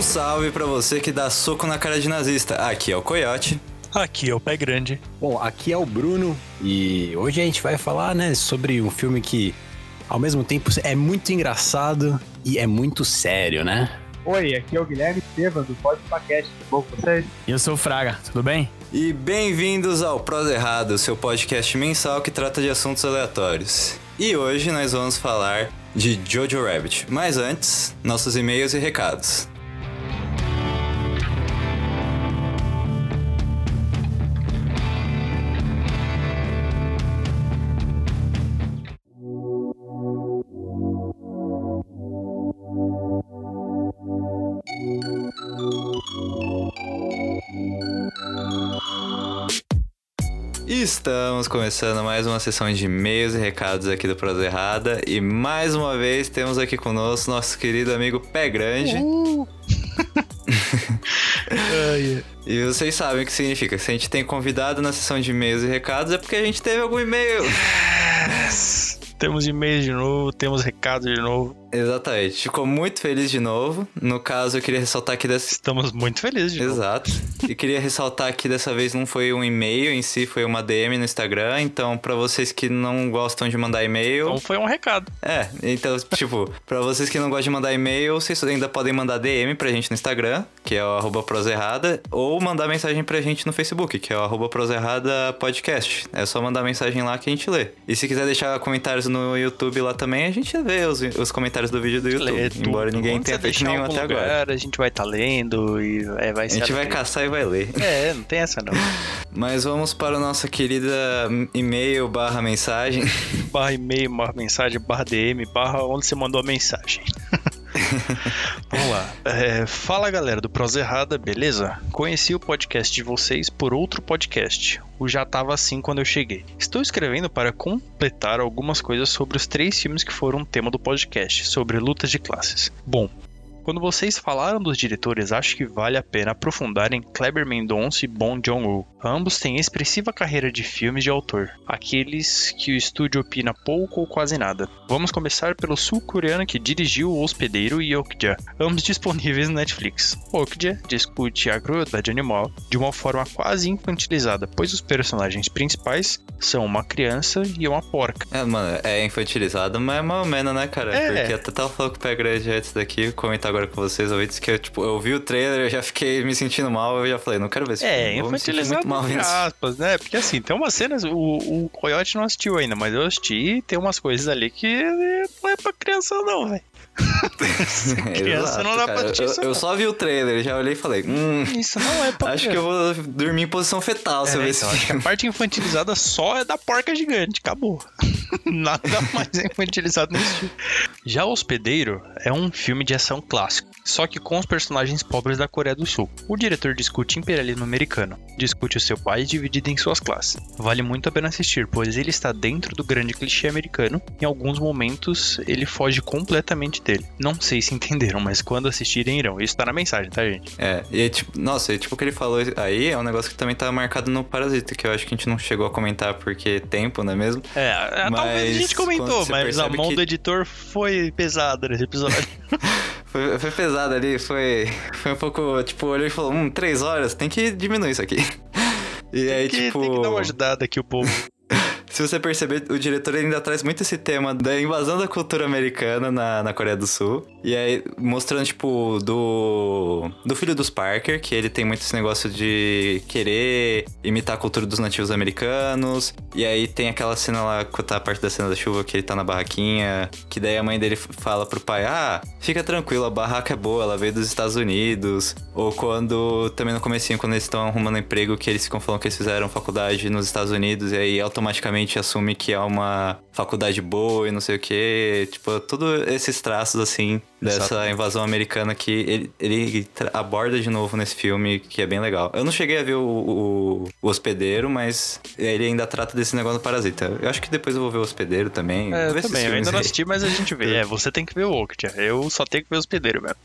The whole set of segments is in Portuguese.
Um salve pra você que dá soco na cara de nazista. Aqui é o Coyote. Aqui é o Pé Grande. Bom, aqui é o Bruno e hoje a gente vai falar, né, sobre um filme que ao mesmo tempo é muito engraçado e é muito sério, né? Oi, aqui é o Guilherme Estevam do Pode Podcast, tudo bom com vocês? E eu sou o Fraga, tudo bem? E bem-vindos ao Prosa Errado, seu podcast mensal que trata de assuntos aleatórios. E hoje nós vamos falar de Jojo Rabbit. Mas antes, nossos e-mails e recados. Estamos começando mais uma sessão de e-mails e recados aqui do Prosa Errada. E mais uma vez temos aqui conosco nosso querido amigo Pé Grande. Uh! e vocês sabem o que significa. Se a gente tem convidado na sessão de e-mails e recados, é porque a gente teve algum e-mail. Temos e-mails de novo, temos recados de novo. Exatamente. Ficou muito feliz de novo. No caso, eu queria ressaltar que dessa. Estamos muito felizes de Exato. e queria ressaltar que dessa vez não foi um e-mail em si, foi uma DM no Instagram. Então, para vocês que não gostam de mandar e-mail. Então foi um recado. É, então, tipo, para vocês que não gostam de mandar e-mail, vocês ainda podem mandar DM pra gente no Instagram, que é o arroba proserrada, ou mandar mensagem pra gente no Facebook, que é o arroba proserrada podcast. É só mandar mensagem lá que a gente lê. E se quiser deixar comentários no YouTube lá também, a gente vê os, os comentários do vídeo do YouTube. Lê embora tudo. ninguém Onde tenha feito nenhum até agora. lugar, A gente vai estar lendo e é, vai A ser. gente vai caçar e vai ler. É, não tem essa não. Mas vamos para a nossa querida e-mail barra mensagem. barra e-mail, barra mensagem, barra DM, barra onde você mandou a mensagem. Vamos lá. É, fala galera do Prosa Errada, beleza? Conheci o podcast de vocês por outro podcast. O já tava assim quando eu cheguei. Estou escrevendo para completar algumas coisas sobre os três filmes que foram tema do podcast, sobre lutas de classes. Bom, quando vocês falaram dos diretores, acho que vale a pena aprofundar em Kleber Mendonça e Bong Joon-ho. Ambos têm expressiva carreira de filmes de autor, aqueles que o estúdio opina pouco ou quase nada. Vamos começar pelo sul-coreano que dirigiu O Hospedeiro e Okja, ambos disponíveis no Netflix. Okja discute a crueldade animal de uma forma quase infantilizada, pois os personagens principais são uma criança e uma porca. É, mano, é infantilizado, mas é ou menos, né, cara? É. Porque eu até tava falando com o Pé Grande antes daqui, comentar agora com vocês, ouvintes, que eu, tipo, eu vi o trailer, eu já fiquei me sentindo mal, eu já falei, não quero ver esse É, filme, sentir infantilizado muito mal entre aspas, né? Porque assim, tem umas cenas, o, o Coyote não assistiu ainda, mas eu assisti e tem umas coisas ali que não é pra criança não, velho. criança não dá pra assistir eu, isso, eu só vi o trailer, já olhei e falei, hum, Isso não é pra acho que eu vou dormir em posição fetal se eu É, ver esse então, acho que filme. a parte infantilizada só é da porca gigante, acabou. Nada mais é infantilizado nesse filme. Já O Hospedeiro é um filme de ação clássico, só que com os personagens pobres da Coreia do Sul. O diretor discute imperialismo americano, discute o seu país dividido em suas classes. Vale muito a pena assistir, pois ele está dentro do grande clichê americano. Em alguns momentos, ele foge completamente dele. Não sei se entenderam, mas quando assistirem irão. Isso tá na mensagem, tá, gente? É, e é tipo, nossa, e tipo o que ele falou aí é um negócio que também tá marcado no Parasita, que eu acho que a gente não chegou a comentar porque tempo, não é mesmo? É, a- talvez a Mas gente comentou, mas a mão que- do editor foi pesada nesse episódio. Foi, foi pesado ali, foi, foi um pouco, tipo, olhou e falou, hum, três horas, tem que diminuir isso aqui. E aí, que, tipo, tem que dar uma ajudada aqui o povo. Se você perceber, o diretor ainda traz muito esse tema da invasão da cultura americana na, na Coreia do Sul. E aí, mostrando, tipo, do, do filho dos Parker, que ele tem muito esse negócio de querer imitar a cultura dos nativos americanos. E aí tem aquela cena lá, tá a parte da cena da chuva, que ele tá na barraquinha, que daí a mãe dele fala pro pai, ah, fica tranquilo, a barraca é boa, ela veio dos Estados Unidos. Ou quando, também no comecinho, quando eles estão arrumando emprego, que eles ficam falando que eles fizeram faculdade nos Estados Unidos, e aí automaticamente assume que é uma faculdade boa e não sei o que. Tipo, todos esses traços, assim, dessa Exato. invasão americana que ele, ele aborda de novo nesse filme, que é bem legal. Eu não cheguei a ver o, o, o Hospedeiro, mas ele ainda trata desse negócio do Parasita. Eu acho que depois eu vou ver o Hospedeiro também. É, eu também, eu ainda não aí. assisti, mas a gente vê. É, você tem que ver o Okja. Eu só tenho que ver os pedeiros mesmo.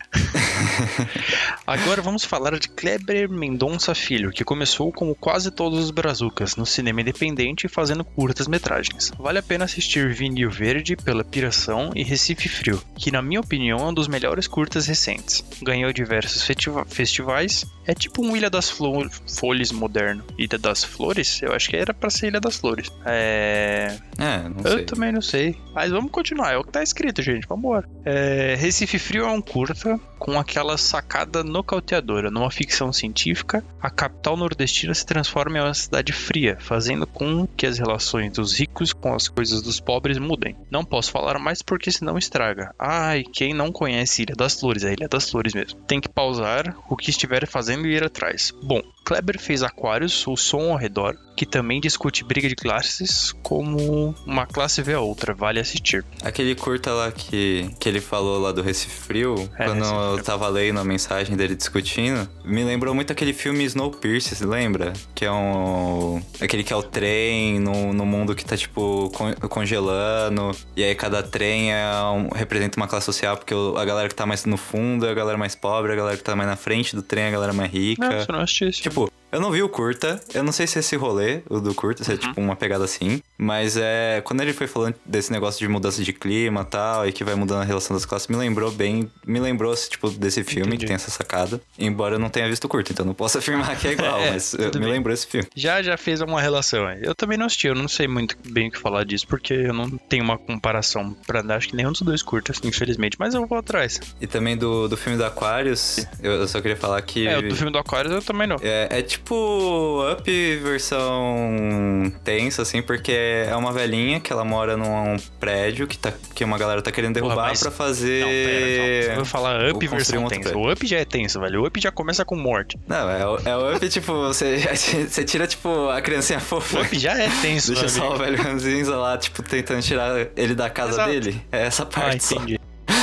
Agora vamos falar de Kleber Mendonça Filho, que começou como quase todos os brazucas, no cinema independente, fazendo curtas curtas-metragens. Vale a pena assistir Vinil Verde pela Piração e Recife Frio, que na minha opinião um dos melhores curtas recentes. Ganhou diversos festivais, é tipo um Ilha das Flo Folhas moderno. Ilha das Flores? Eu acho que era para ser Ilha das Flores. É... É, não Eu sei. também não sei. Mas vamos continuar, é o que tá escrito, gente. Vambora. É, Recife Frio é um curta com aquela sacada nocauteadora. Numa ficção científica, a capital nordestina se transforma em uma cidade fria, fazendo com que as relações dos ricos com as coisas dos pobres mudem. Não posso falar mais porque senão estraga. Ai, quem não conhece Ilha das Flores, é Ilha das Flores mesmo. Tem que pausar o que estiver fazendo e ir atrás. Bom, Kleber fez Aquários, o som ao redor, que também discute briga de classes como uma classe vê a outra, vale assistir. Aquele curta lá que, que ele falou lá do Recife Frio, É, quando Recife eu tava lendo a mensagem dele discutindo, me lembrou muito aquele filme Snowpiercer, lembra? Que é um... Aquele que é o trem no, no mundo que tá, tipo, con- congelando, e aí cada trem é um- representa uma classe social, porque a galera que tá mais no fundo é a galera mais pobre, a galera que tá mais na frente do trem é a galera mais rica. Não, você não. Tipo, eu não vi o curta, eu não sei se esse rolê, o do curta, se é tipo uma pegada assim, mas é. Quando ele foi falando desse negócio de mudança de clima e tal, e que vai mudando a relação das classes, me lembrou bem. Me lembrou, esse tipo, desse filme Entendi. que tem essa sacada. Embora eu não tenha visto o curta, então não posso afirmar que é igual, É, mas me bem. lembrou esse filme. Já já fez uma relação aí. Eu também não assisti, eu não sei muito bem o que falar disso, porque eu não tenho uma comparação pra dar, acho que nenhum dos dois curtas, infelizmente, mas eu vou atrás. E também do, do filme do Aquarius, eu, eu só queria falar que. É, do filme do Aquarius eu também não. É, é tipo Up versão tensa, assim, porque é uma velhinha que ela mora num prédio que, tá, que uma galera tá querendo Porra, derrubar mas- pra fazer. Não, pera, calma. Você vai falar Up versão prédio. O Up já é tenso, velho. O Up já começa com morte. Não, é, o- é o Up, tipo, você, você tira, tipo, a criancinha O fofa. Up já é tenso, Deixa só o velho ranzinza lá, tipo, tentando tirar ele da casa Exato. dele. É essa Ah, parte só. entendi.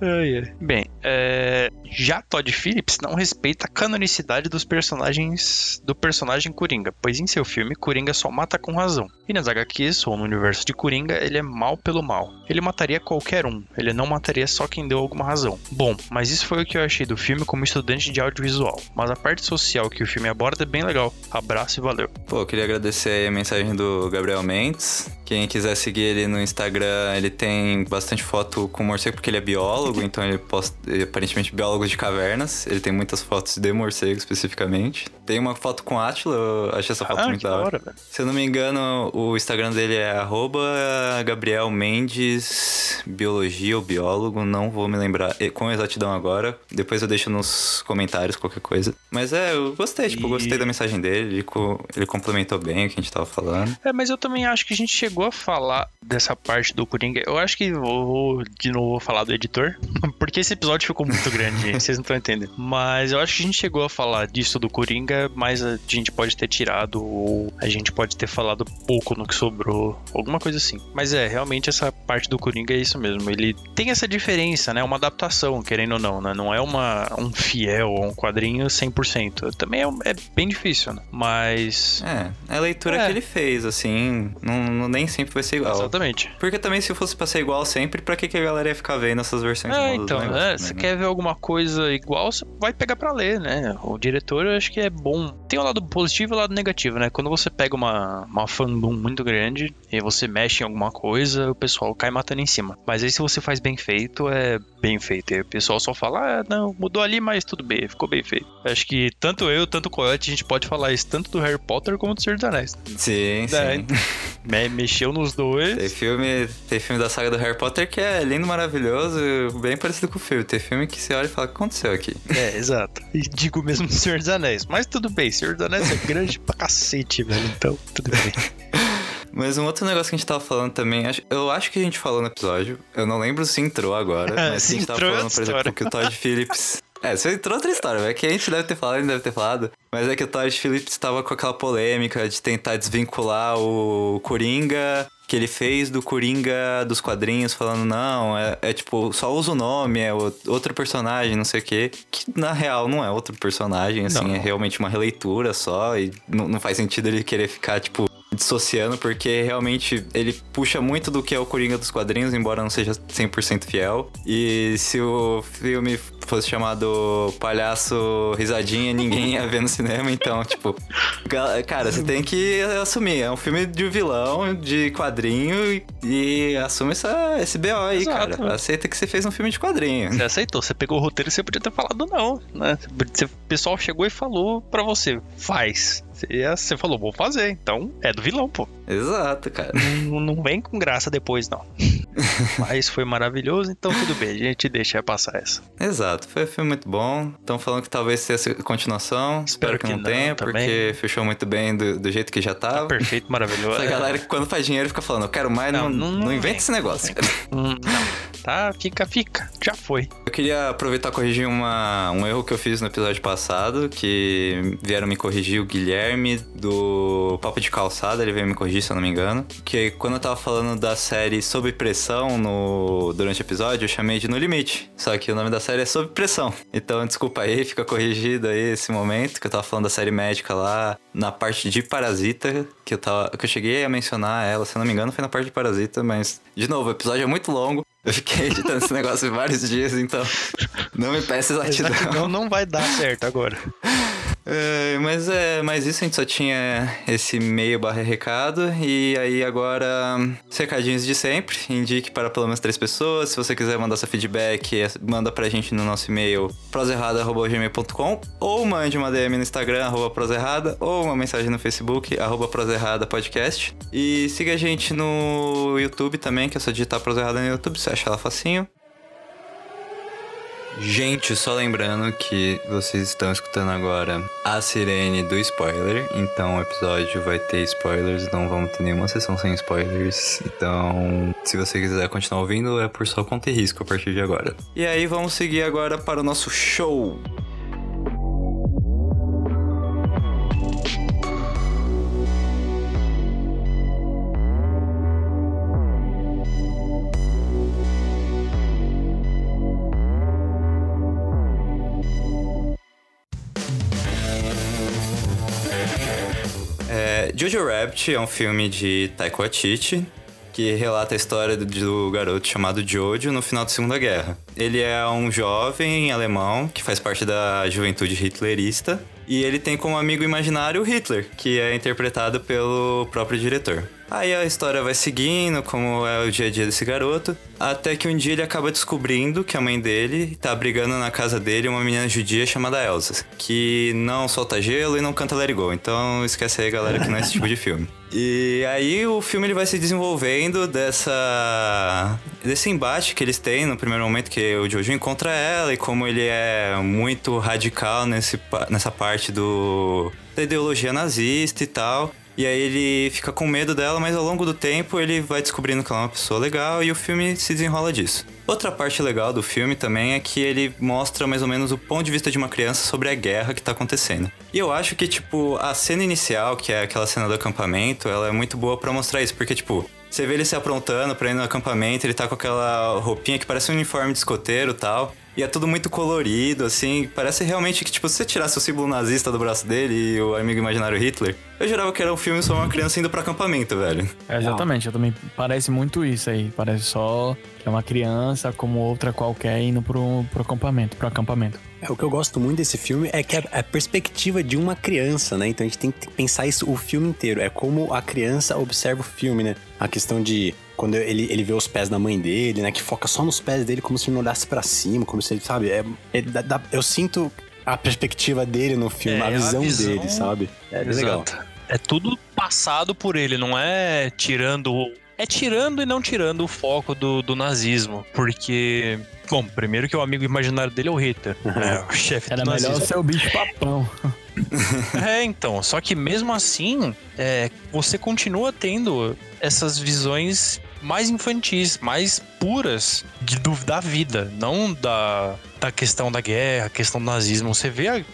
Ai, ai. Bem, é, já Todd Phillips não respeita a canonicidade dos personagens do personagem Coringa, pois em seu filme Coringa só mata com razão. E nas HQs ou no universo de Coringa, ele é mal pelo mal. Ele mataria qualquer um, ele não mataria só quem deu alguma razão. Bom, mas isso foi o que eu achei do filme como estudante de audiovisual. Mas a parte social que o filme aborda é bem legal. Abraço e valeu. Pô, eu queria agradecer a mensagem do Gabriel Mendes. Quem quiser seguir ele no Instagram, ele tem bastante foto com morcego, porque ele é biólogo, então ele posta, ele é aparentemente biólogo de cavernas. Ele tem muitas fotos de morcego especificamente. Tem uma foto com Átila, eu achei essa foto Ah, muito da hora. hora. Se eu não me engano, o Instagram dele é arroba Gabriel Mendes Biologia ou Biólogo, não vou me lembrar e- com exatidão agora. Depois eu deixo nos comentários qualquer coisa. Mas é, eu gostei, tipo, E- gostei da mensagem dele, ele, co- ele complementou bem o que a gente tava falando. É, mas eu também acho que a gente chegou a falar dessa parte do Coringa. Eu acho que vou, vou de novo falar do editor, porque esse episódio ficou muito grande, gente, vocês não estão entendendo. Mas eu acho que a gente chegou a falar disso do Coringa, mas a gente pode ter tirado ou a gente pode ter falado pouco no que sobrou, alguma coisa assim. Mas é, realmente essa parte do Coringa é isso mesmo. Ele tem essa diferença, né? Uma adaptação, querendo ou não, né? Não é uma, um fiel ou um quadrinho 100%. Também é, é bem difícil, né? Mas... É, é a leitura É. que ele fez, assim, não, não- nem sempre vai ser igual. Exatamente. Porque também se fosse pra ser igual sempre, pra que, que a galera ia ficar vendo essas versões É, então, negócio, é, né? Você quer ver alguma coisa igual, você vai pegar pra ler, né? O diretor eu acho que é bom. Tem o lado positivo e o lado negativo, né? Quando você pega uma, uma fandom muito grande e você mexe em alguma coisa, o pessoal cai matando em cima. Mas aí se você faz bem feito, é bem feito. E o pessoal só fala, ah, não, mudou ali, mas tudo bem, ficou bem feito. Acho que tanto eu, tanto o Coyote, a gente pode falar isso tanto do Harry Potter como do Senhor dos Anéis. Sim, É, sim. Me- mexeu nos dois. Tem filme, tem filme da saga do Harry Potter que é lindo, maravilhoso, bem parecido com o filme. Tem filme que você olha e fala, o que aconteceu aqui? É, exato. E digo mesmo do Senhor dos Anéis. Mas tudo bem, Senhor dos Anéis é grande pra cacete, velho. Então, tudo bem. Mas um outro negócio que a gente tava falando também, eu acho que a gente falou no episódio, eu não lembro se entrou agora, mas Se a gente tava é falando, por exemplo, que o Todd Phillips... É, se entrou outra história, é que a gente deve ter falado, a gente deve ter falado. Mas é que o Todd Phillips tava com aquela polêmica de tentar desvincular o Coringa que ele fez do Coringa dos quadrinhos, falando, não, é, é tipo, só usa o nome, é outro personagem, não sei o quê. Que na real não é outro personagem, assim, Não. é realmente uma releitura só, e não, não faz sentido ele querer ficar, tipo, dissociando, porque realmente ele puxa muito do que é o Coringa dos quadrinhos, embora não seja 100% fiel. E se o filme fosse chamado Palhaço Risadinha, ninguém ia ver no cinema. Então, tipo, cara, você tem que assumir. É um filme de vilão, de quadrinho e assume essa, esse BO aí, Exato. cara. Aceita que você fez um filme de quadrinho. Você aceitou, você pegou o roteiro e você podia ter falado não, né? O pessoal chegou e falou pra você, faz. Você falou, vou fazer. Então é do vilão, pô. Exato, cara. Não, não vem com graça depois, não. Mas foi maravilhoso, então tudo bem, a gente deixa passar essa. Exato, foi um filme muito bom. Estão falando que talvez seja continuação. Espero, Espero que, que, não, tenha, também. porque fechou muito bem do, do jeito que já tava. Tá perfeito, maravilhoso. A galera que quando faz dinheiro fica falando, eu quero mais, não, não, não, não inventa esse negócio. Não, tá, fica, fica. Já foi. Eu queria aproveitar e corrigir uma, um erro que eu fiz no episódio passado, que vieram me corrigir o Guilherme do Papo de Calçada, ele veio me corrigir, se eu não me engano. Que quando eu tava falando da série Sob Pressão no, durante o episódio, eu chamei de No Limite. Só que o nome da série é Sob Pressão. Então, desculpa aí, fica corrigido aí esse momento, que eu tava falando da série médica lá, na parte de Parasita, que eu, tava, que eu cheguei a mencionar ela, se eu não me engano, foi na parte de Parasita, mas, de novo, o episódio é muito longo. Eu fiquei editando esse negócio vários dias, então não me peça exatidão. Não, não vai dar certo agora. É, mas é, mas isso a gente só tinha esse meio barra recado. E aí agora, recadinhos de sempre. Indique para pelo menos três pessoas. Se você quiser mandar seu feedback, é, manda pra gente no nosso e-mail proserrada.gmail.com ou mande uma DM no Instagram, arroba proserrada, ou uma mensagem no Facebook, arroba proserrada podcast. E siga a gente no YouTube também, que é só digitar proserrada no YouTube, você acha ela facinho. Gente, só lembrando que vocês estão escutando agora a sirene do spoiler, então o episódio vai ter spoilers, não vamos ter nenhuma sessão sem spoilers. Então, se você quiser continuar ouvindo, é por sua conta e risco a partir de agora. E aí, vamos seguir agora para o nosso show. Jojo Rabbit é um filme de Taika Waititi que relata a história do, do garoto chamado Jojo no final da Segunda Guerra. Ele é um jovem alemão que faz parte da juventude hitlerista e ele tem como amigo imaginário Hitler, que é interpretado pelo próprio diretor. Aí a história vai seguindo, como é o dia a dia desse garoto, até que um dia ele acaba descobrindo que a mãe dele tá brigando na casa dele uma menina judia chamada Elsa, que não solta gelo e não canta Let It Go. Então esquece aí, galera, que não é esse tipo de filme. E aí o filme ele vai se desenvolvendo dessa desse embate que eles têm no primeiro momento que o Jojo encontra ela e como ele é muito radical nesse, nessa parte do da ideologia nazista e tal. E aí ele fica com medo dela, mas ao longo do tempo ele vai descobrindo que ela é uma pessoa legal e o filme se desenrola disso. Outra parte legal do filme também é que ele mostra mais ou menos o ponto de vista de uma criança sobre a guerra que tá acontecendo. E eu acho que, tipo, a cena inicial, que é aquela cena do acampamento, ela é muito boa para mostrar isso, porque, tipo, você vê ele se aprontando pra ir no acampamento, ele tá com aquela roupinha que parece um uniforme de escoteiro e tal. E é tudo muito colorido, assim. Parece realmente que, tipo, se você tirasse o símbolo nazista do braço dele e o amigo imaginário Hitler, eu jurava que era um filme sobre uma criança indo pro acampamento, velho. É, exatamente, eu também parece muito isso aí. Parece só que é uma criança como outra qualquer indo pro, pro acampamento, pro acampamento. É, o que eu gosto muito desse filme é que é a perspectiva de uma criança, né? Então a gente tem que pensar isso o filme inteiro. É como a criança observa o filme, né? A questão de quando ele, ele vê os pés da mãe dele, né? Que foca só nos pés dele, como se ele não olhasse para cima, como se ele, sabe? É, é dá, eu sinto a perspectiva dele no filme, é, a, visão a, visão dele, sabe? É legal. É tudo passado por ele, não é tirando. É tirando e não tirando o foco do, do nazismo. Porque Bom, primeiro que o amigo imaginário dele é o Hitler, é o chefe Era melhor ser o bicho papão. é, então. Só que mesmo assim, é, você continua tendo essas visões mais infantis, mais puras de, do, da vida, não da, da questão da guerra, questão do nazismo. Você vê a,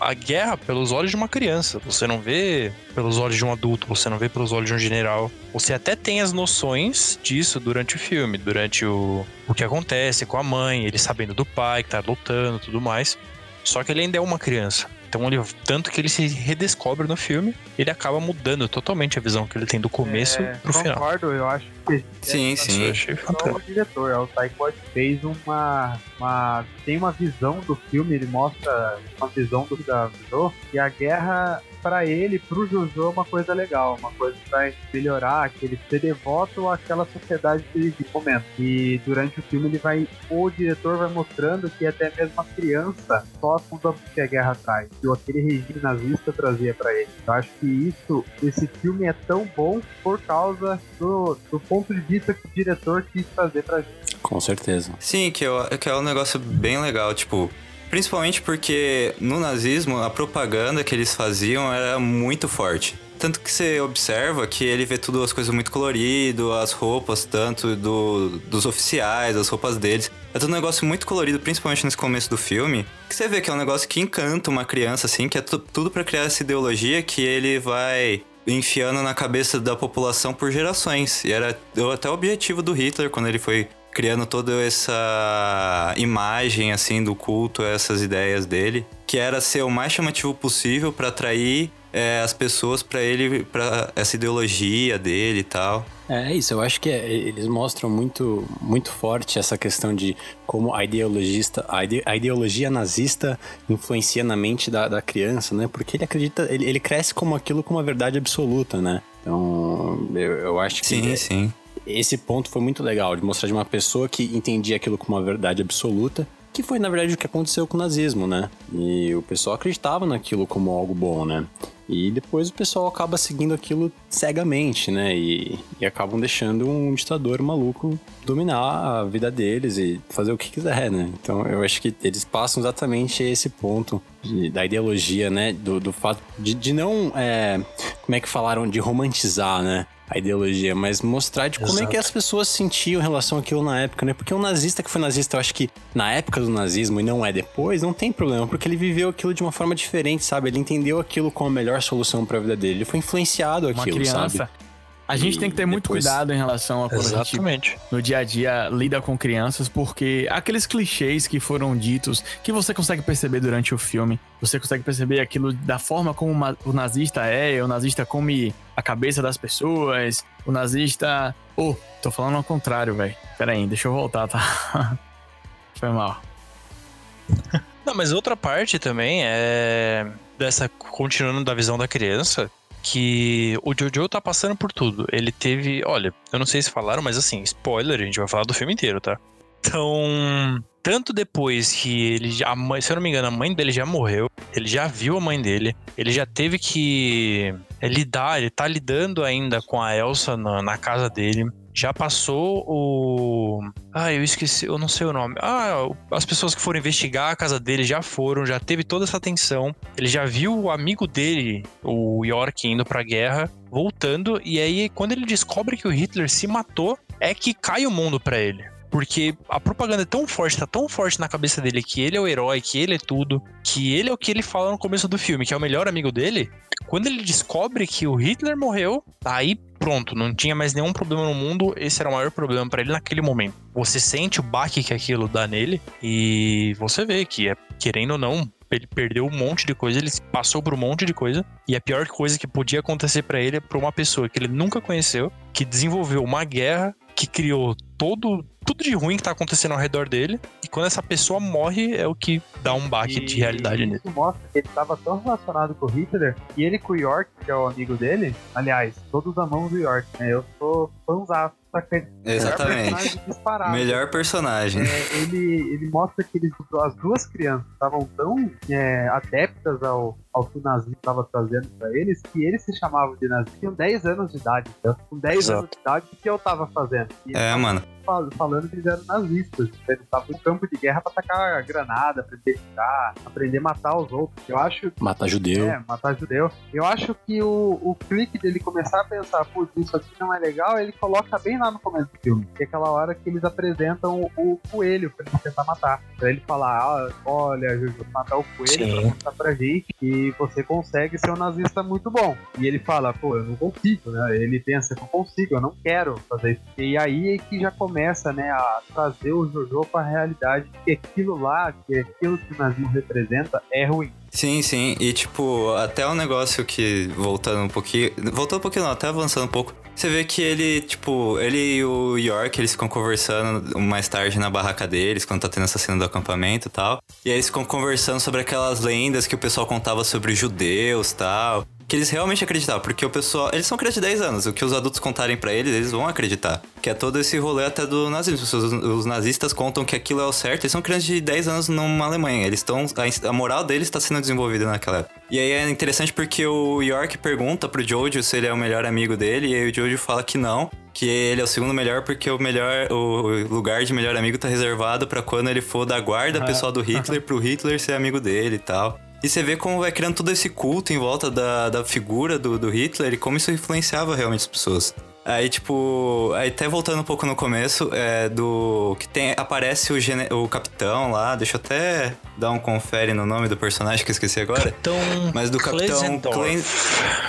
a, guerra pelos olhos de uma criança, você não vê pelos olhos de um adulto, você não vê pelos olhos de um general. Você até tem as noções disso durante o filme, durante o, o que acontece com a mãe, ele sabendo do pai que tá lutando tudo mais. Só que ele ainda é uma criança. Então ele tanto que ele se redescobre no filme, ele acaba mudando totalmente a visão que ele tem do começo É, pro final. Concordo, eu acho Sim, sim. eu achei só o fantástico. diretor, o Taika Waititi, fez uma, uma tem uma visão do filme, ele mostra uma visão do da Jojo e a guerra pra ele, pro Jojo é uma coisa legal, uma coisa que vai melhorar, que ele ser devoto àquela sociedade que ele vive momento. E durante o filme ele vai, o diretor vai mostrando que até mesmo a criança sofre com o que a guerra traz, que aquele regime nazista trazia pra ele. Eu acho que isso, esse filme é tão bom por causa do, do ponto de vista que o diretor quis trazer pra gente. Com certeza. Sim, que, eu, que é um negócio bem legal, tipo. Principalmente porque no nazismo a propaganda que eles faziam era muito forte. Tanto que você observa que ele vê tudo as coisas muito colorido, as roupas, tanto do, dos oficiais, as roupas deles. É tudo um negócio muito colorido, principalmente nesse começo do filme. Que você vê que é um negócio que encanta uma criança, assim, que é tu- tudo pra criar essa ideologia que ele vai enfiando na cabeça da população por gerações. E era até o objetivo do Hitler quando ele foi criando toda essa imagem assim do culto, essas ideias dele, que era ser o mais chamativo possível pra atrair é, as pessoas pra ele, para essa ideologia dele e tal. É isso, eu acho que é- eles mostram muito, muito forte essa questão de como a ideologista, a, ide- a ideologia nazista influencia na mente da, da criança, né? Porque ele acredita, ele, ele cresce como aquilo com uma verdade absoluta, né? Então, eu, eu acho que Sim, sim. esse ponto foi muito legal, de mostrar de uma pessoa que entendia aquilo como uma verdade absoluta, que foi na verdade o que aconteceu com o nazismo, né? E o pessoal acreditava naquilo como algo bom, né? E depois o pessoal acaba seguindo aquilo cegamente, né? E, e acabam deixando um ditador maluco dominar a vida deles e fazer o que quiser, né? Então eu acho que eles passam exatamente esse ponto de- da ideologia, né? Do, do fato de, de não. é, como é que falaram? De romantizar, né? A ideologia, mas mostrar de como é que as pessoas sentiam em relação àquilo na época, né? Porque um nazista que foi nazista, eu acho que na época do nazismo e não é depois, não tem problema, porque ele viveu aquilo de uma forma diferente, sabe? Ele entendeu aquilo como a melhor solução pra vida dele. Ele foi influenciado aquilo, sabe? A gente tem que ter muito depois- cuidado em relação a quando a gente Exatamente. no dia a dia lida com crianças, porque aqueles clichês que foram ditos, que você consegue perceber durante o filme, você consegue perceber aquilo da forma como o nazista é, o nazista come a cabeça das pessoas, o nazista. Oh, tô falando ao contrário, velho. Pera aí, deixa eu voltar, tá? Foi mal. Não, mas outra parte também é dessa continuando da visão da criança, que o Jojo tá passando por tudo. Ele teve, olha, eu não sei se falaram, mas assim, spoiler, a gente vai falar do filme inteiro, tá? Então, tanto depois que ele já, a mãe, se eu não me engano, a mãe dele já morreu, ele já viu a mãe dele, ele já teve que é, lidar, ele tá lidando ainda com a Elsa na, na casa dele. Já passou o. Ah, eu esqueci, eu não sei o nome. Ah, as pessoas que foram investigar a casa dele já foram, já teve toda essa tensão. Ele já viu o amigo dele, o York, indo pra guerra, voltando. E aí, quando ele descobre que o Hitler se matou, é que cai o mundo pra ele. Porque a propaganda é tão forte, tá tão forte na cabeça dele que ele é o herói, que ele é tudo, que ele é o que ele fala no começo do filme, que é o melhor amigo dele. Quando ele descobre que o Hitler morreu, aí pronto, não tinha mais nenhum problema no mundo, esse era o maior problema pra ele naquele momento. Você sente o baque que aquilo dá nele e você vê que, é, querendo ou não, ele perdeu um monte de coisa, ele passou por um monte de coisa, e a pior coisa que podia acontecer pra ele é pra uma pessoa que ele nunca conheceu, que desenvolveu uma guerra, que criou todo tudo de ruim que tá acontecendo ao redor dele, e quando essa pessoa morre é o que dá um baque de E realidade nele. Isso mostra que ele estava tão relacionado com o Hitler e ele com o York, que é o amigo dele. Aliás, todos amamos o York, né? Eu sou fãzaço Exatamente. personagem disparado. Melhor personagem. É, ele, ele mostra que eles, as duas crianças estavam tão é, adeptas ao, ao que o nazismo estava trazendo para eles que eles se chamavam de nazistas. Tinham 10 anos de idade. Então, com 10 Exato. anos de idade, o que eu tava fazendo? E É, mano. fal- falando que eles eram nazistas. Eles estavam no campo de guerra para atacar granada, aprender a aprender a matar os outros. Eu acho Matar judeu. é, matar judeu. Eu acho que o, o clique dele começar a pensar, putz, isso aqui não é legal, ele coloca bem lá no começo do filme. Que é aquela hora que eles apresentam o coelho pra ele tentar matar. Pra ele falar, ah, olha, Juju, matar o coelho Sim. pra mostrar pra gente você consegue ser um nazista muito bom. E ele fala, pô, eu não consigo, né? Ele pensa, eu não consigo, eu não quero fazer isso. E aí é que já começa, né, a trazer o Jojo pra realidade que aquilo lá, que aquilo que o nazismo representa é ruim. Sim, sim. E, tipo, até um negócio que, voltando um pouquinho. Voltando um pouquinho, não, até avançando um pouco. Você vê que ele, tipo, ele e o York, eles ficam conversando mais tarde na barraca deles, quando tá tendo essa cena do acampamento e tal. E aí eles ficam conversando sobre aquelas lendas que o pessoal contava sobre judeus e tal que eles realmente acreditavam, porque o pessoal, eles são crianças de 10 anos, o que os adultos contarem para eles, eles vão acreditar. Que é todo esse rolê até do nazismo. Os, os nazistas contam que aquilo é o certo, eles são crianças de 10 anos numa Alemanha, eles estão a, a, moral deles está sendo desenvolvida naquela época. E aí é interessante porque o York pergunta pro Jojo se ele é o melhor amigo dele, e aí o Jojo fala que não, que ele é o segundo melhor porque o melhor o lugar de melhor amigo tá reservado para quando ele for da guarda pessoal do Hitler pro Hitler ser amigo dele e tal. E você vê como vai criando todo esse culto em volta da, da figura do, do Hitler e como isso influenciava realmente as pessoas. Aí, tipo, aí até voltando um pouco no começo, é do. que tem. Aparece o, gene, o capitão lá, deixa eu até dar um confere no nome do personagem que eu esqueci agora. Capitão. Mas do Capitão.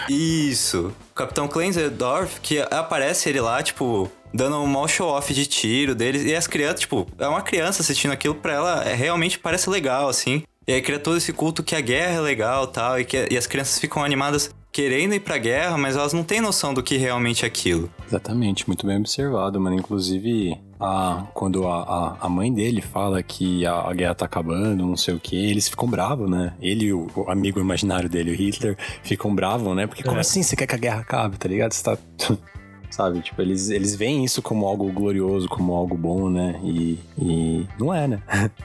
Isso. O Capitão Klenzendorf, que aparece ele lá, tipo, dando um mau show-off de tiro deles. E as crianças, tipo, é uma criança assistindo aquilo pra ela, é, realmente parece legal, assim. E aí cria todo esse culto que a guerra é legal tal, e que e as crianças ficam animadas querendo ir pra guerra, mas elas não têm noção do que realmente é aquilo. Exatamente, muito bem observado, mano. Inclusive, a, quando a, a, a mãe dele fala que a, a, guerra tá acabando, não sei o que, eles ficam bravos, né? Ele e o, o, amigo imaginário dele, o Hitler, ficam bravos, né? Porque como é. assim você quer que a guerra acabe, tá ligado? Você tá. Sabe? Tipo, eles, eles veem isso como algo glorioso, como algo bom, né? E, e não é, né?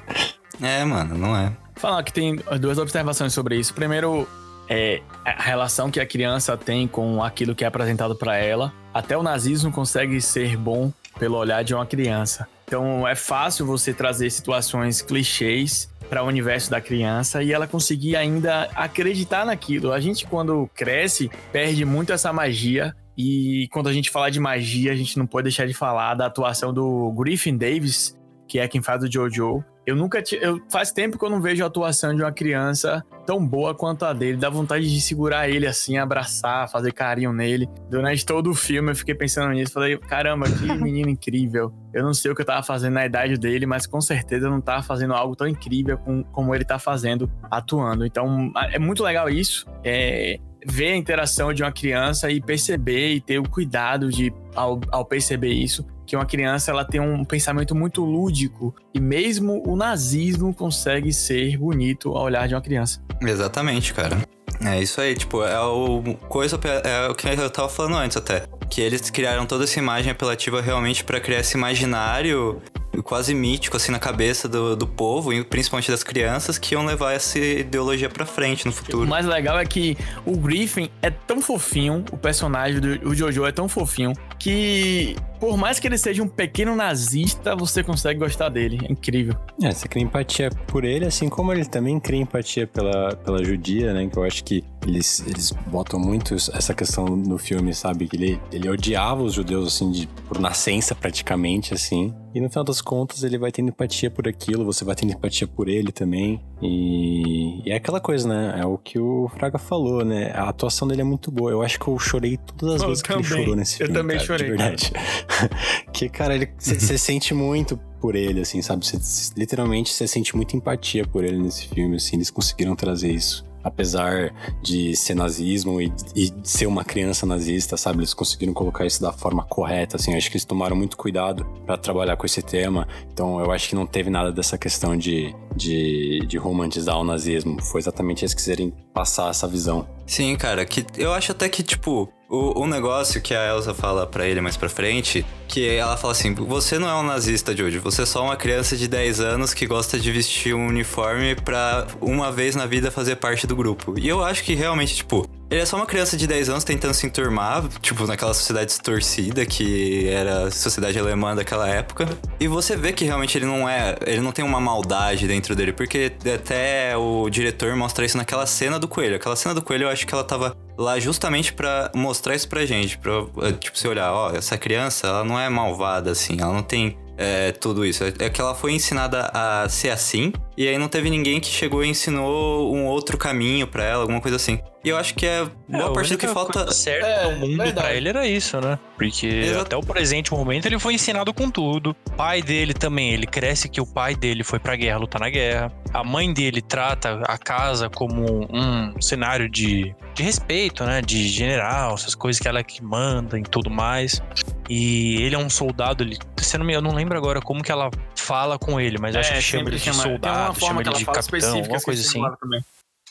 é, mano, não é. Falar que tem duas observações sobre isso. Primeiro, é a relação que a criança tem com aquilo que é apresentado para ela. Até o nazismo consegue ser bom pelo olhar de uma criança. Então é fácil você trazer situações clichês para o universo da criança e ela conseguir ainda acreditar naquilo. A gente quando cresce perde muito essa magia e quando a gente fala de magia, a gente não pode deixar de falar da atuação do Griffin Davis, que é quem faz o Jojo, eu nunca. Eu, faz tempo que eu não vejo a atuação de uma criança tão boa quanto a dele. Dá vontade de segurar ele assim, abraçar, fazer carinho nele. Durante todo o filme eu fiquei pensando nisso. Falei, caramba, que menino incrível. Eu não sei o que eu tava fazendo na idade dele, mas com certeza eu não tava fazendo algo tão incrível com, como ele tá fazendo, atuando. Então é muito legal isso. É, ver a interação de uma criança e perceber e ter o cuidado de, ao, ao perceber isso, que uma criança ela tem um pensamento muito lúdico e mesmo o nazismo consegue ser bonito ao olhar de uma criança. Exatamente, cara. É isso aí, tipo, é o coisa é o que eu tava falando antes até, que eles criaram toda essa imagem apelativa realmente para criar esse imaginário quase mítico assim na cabeça do, do povo, e principalmente das crianças, que iam levar essa ideologia para frente no futuro. O mais legal é que o Griffin é tão fofinho, o personagem do o Jojo é tão fofinho, que por mais que ele seja um pequeno nazista, você consegue gostar dele. É incrível. É, você cria empatia por ele, assim como ele também cria empatia pela, pela judia, né? Que eu acho que eles, eles botam muito essa questão no filme, sabe? Que ele, ele odiava os judeus, assim, de, por nascença praticamente, assim. E no final das contas, ele vai tendo empatia por aquilo, você vai tendo empatia por ele também. E, e é aquela coisa, né? É o que o Fraga falou, né? A atuação dele é muito boa. Eu acho que eu chorei todas as eu vezes também. que ele chorou nesse filme. Eu também cara, chorei. De verdade. que, cara, você sente muito por ele, assim, sabe? Cê, literalmente você sente muita empatia por ele nesse filme, assim. Eles conseguiram trazer isso apesar de ser nazismo e, e ser uma criança nazista, sabe? Eles conseguiram colocar isso da forma correta, assim. acho que eles tomaram muito cuidado para trabalhar com esse tema. Então, eu acho que não teve nada dessa questão de, de, de romantizar o nazismo. Foi exatamente eles quiserem passar essa visão. Sim, cara, que eu acho até que, tipo, o, o negócio que a Elsa fala para ele mais pra frente, que ela fala assim: você não é um nazista, Jude, você é só uma criança de 10 anos que gosta de vestir um uniforme pra uma vez na vida fazer parte do grupo. E eu acho que realmente, tipo, ele é só uma criança de 10 anos tentando se enturmar, tipo, naquela sociedade distorcida que era a sociedade alemã daquela época. E você vê que realmente ele não é. Ele não tem uma maldade dentro dele, porque até o diretor mostra isso naquela cena do coelho. Aquela cena do coelho eu acho que ela tava lá justamente para mostrar isso pra gente. Pra, eh, tipo, você olhar, ó, essa criança, ela não é malvada assim, ela não tem é, tudo isso. É que ela foi ensinada a ser assim, e aí não teve ninguém que chegou e ensinou um outro caminho para ela, alguma coisa assim. E eu acho que é boa É, parte do que falta. certa É, no mundo verdade. pra ele era isso, né? Porque Exato. até o presente momento ele foi ensinado com tudo. O pai dele também, ele cresce que o pai dele foi pra guerra lutar na guerra. A mãe dele trata a casa como um cenário de, de respeito, né? De general, essas coisas que ela é que manda e tudo mais. E ele é um soldado, ele, eu não me eu não lembro agora como que ela fala com ele, mas eu acho que chama ele de chama- tem uma forma que ela de fala capitão, específica, alguma coisa assim. também.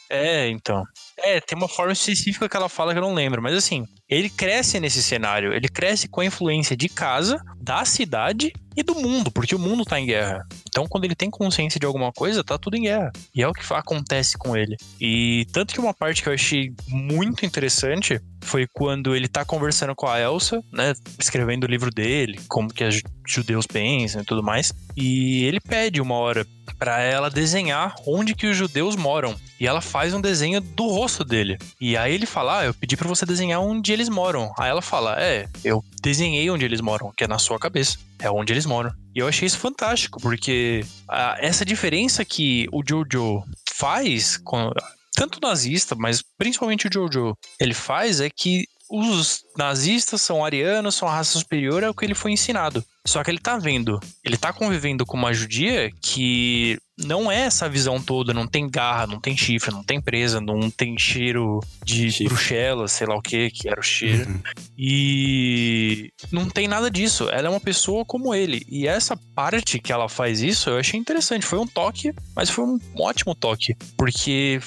É, então. É, tem uma forma específica que ela fala que eu não lembro. Mas assim, ele cresce nesse cenário. Ele cresce com a influência de casa, da cidade e do mundo, porque o mundo tá em guerra. Então, quando ele tem consciência de alguma coisa, tá tudo em guerra. E é o que acontece com ele. E tanto que uma parte que eu achei muito interessante foi quando ele tá conversando com a Elsa, né? Escrevendo o livro dele, como que os judeus pensam e tudo mais. E ele pede uma hora pra ela desenhar onde que os judeus moram. E ela faz um desenho do rosto dele. E aí ele fala: Ah, eu pedi pra você desenhar onde eles moram. Aí ela fala: É, eu desenhei onde eles moram, que é na sua cabeça. É onde eles moram. E eu achei isso fantástico, porque ah, essa diferença que o Jojo faz, com, tanto nazista, mas principalmente o Jojo, ele faz é que os nazistas são arianos, são a raça superior, é o que ele foi ensinado. Só que ele tá vendo, ele tá convivendo com uma judia que não é essa visão toda, não tem garra, não tem chifre, não tem presa, não tem cheiro de Chifre. bruxelas, sei lá o que que era o cheiro. E não tem nada disso. Ela é uma pessoa como ele. E essa parte que ela faz isso, eu achei interessante. Foi um toque, mas foi um ótimo toque. Porque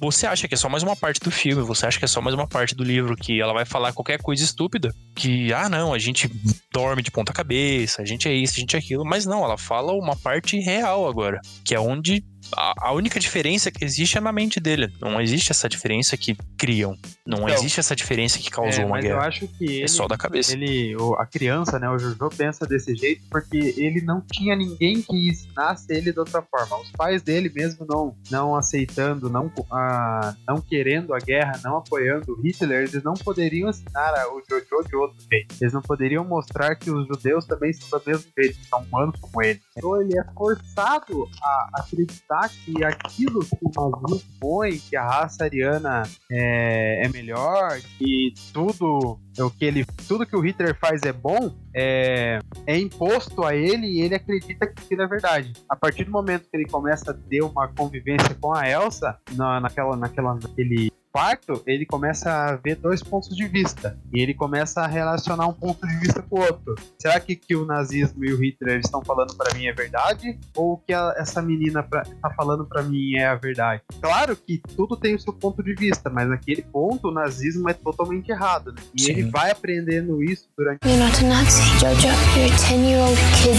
você acha que é só mais uma parte do filme, você acha que é só mais uma parte do livro, que ela vai falar qualquer coisa estúpida. Que, ah, não, a gente dorme de ponta cabeça, a gente é isso, a gente é aquilo. Mas não, ela fala uma parte real agora, que é onde. A, única diferença que existe é na mente dele. Não existe essa diferença que criam. Não Então, existe essa diferença que causou É, uma mas eu guerra. acho que ele, É só da cabeça. ele a criança, né, o Jojo pensa desse jeito porque ele não tinha ninguém que ensinasse ele de outra forma. Os pais dele mesmo não não aceitando, não ah, não querendo a guerra, não apoiando o Hitler, eles não poderiam ensinar o Jojo de outro jeito. Eles não poderiam mostrar que os judeus também são do mesmo jeito, são humanos como ele. Então ele é forçado a acreditar que aquilo que o nazismo põe, que a raça ariana é, é melhor, que tudo é o que ele, tudo que o Hitler faz é bom, é, é imposto a ele e ele acredita que aquilo é verdade. A partir do momento que ele começa a ter uma convivência com a Elsa, na, naquela, naquela, naquele quarto, ele começa a ver dois pontos de vista. E ele começa a relacionar um ponto de vista com o outro. Será que, que o nazismo e o Hitler estão falando pra mim é verdade? Ou o que a- essa menina pra, tá falando pra mim é a verdade? Claro que tudo tem o seu ponto de vista, mas naquele ponto o nazismo é totalmente errado. Né? E Sim. ele vai aprendendo isso durante You're not a Nazi, Jojo. You're a 10 year old kid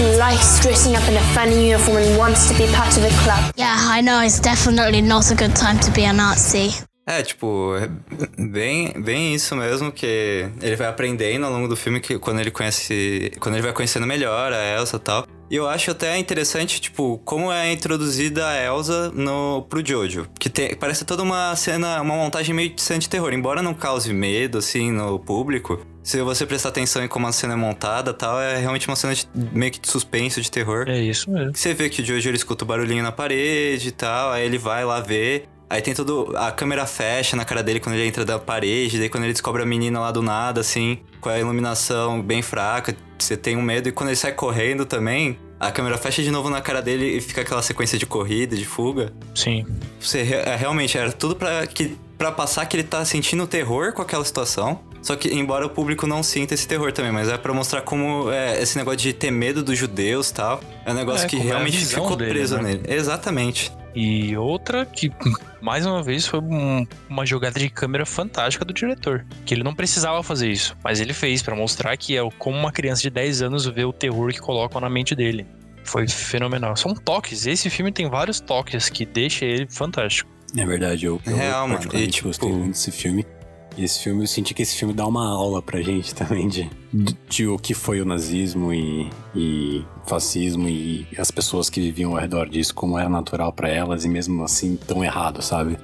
who likes dressing up in a funny uniform and wants to be part of a club. Yeah, I know it's definitely not a good time to be a Nazi. É, tipo, é bem, bem isso mesmo, que ele vai aprendendo ao longo do filme que quando ele conhece. Quando ele vai conhecendo melhor a Elsa e tal. E eu acho até interessante, tipo, como é introduzida a Elsa no, pro Jojo. Que tem, parece toda uma cena, uma montagem meio de cena de terror. Embora não cause medo, assim, no público. Se você prestar atenção em como a cena é montada e tal, é realmente uma cena de, meio que de suspense, de terror. É isso mesmo. Você vê que o Jojo ele escuta o barulhinho na parede e tal, aí ele vai lá ver. Aí tem todo. A câmera fecha na cara dele quando ele entra da parede, daí quando ele descobre a menina lá do nada, assim, com a iluminação bem fraca, você tem um medo. E quando ele sai correndo também, a câmera fecha de novo na cara dele e fica aquela sequência de corrida, de fuga. Sim. Você é, realmente era tudo pra, que, pra passar que ele tá sentindo terror com aquela situação. Só que, embora o público não sinta esse terror também, mas é pra mostrar como é, esse negócio de ter medo dos judeus e tal. É um negócio É, que é realmente ficou dele, preso né? nele. Exatamente. E outra que, mais uma vez, foi um- uma jogada de câmera fantástica do diretor. Que ele não precisava fazer isso, mas ele fez pra mostrar que é como uma criança de 10 anos vê o terror que colocam na mente dele. Foi fenomenal. São toques. Esse filme tem vários toques que deixa ele fantástico. É verdade, eu, eu Real, mano. particularmente E, tipo, gostei muito desse filme. Esse filme, eu senti que esse filme dá uma aula pra gente também de, de, de o que foi o nazismo e, e fascismo e as pessoas que viviam ao redor disso, como era natural pra elas e mesmo assim tão errado, sabe?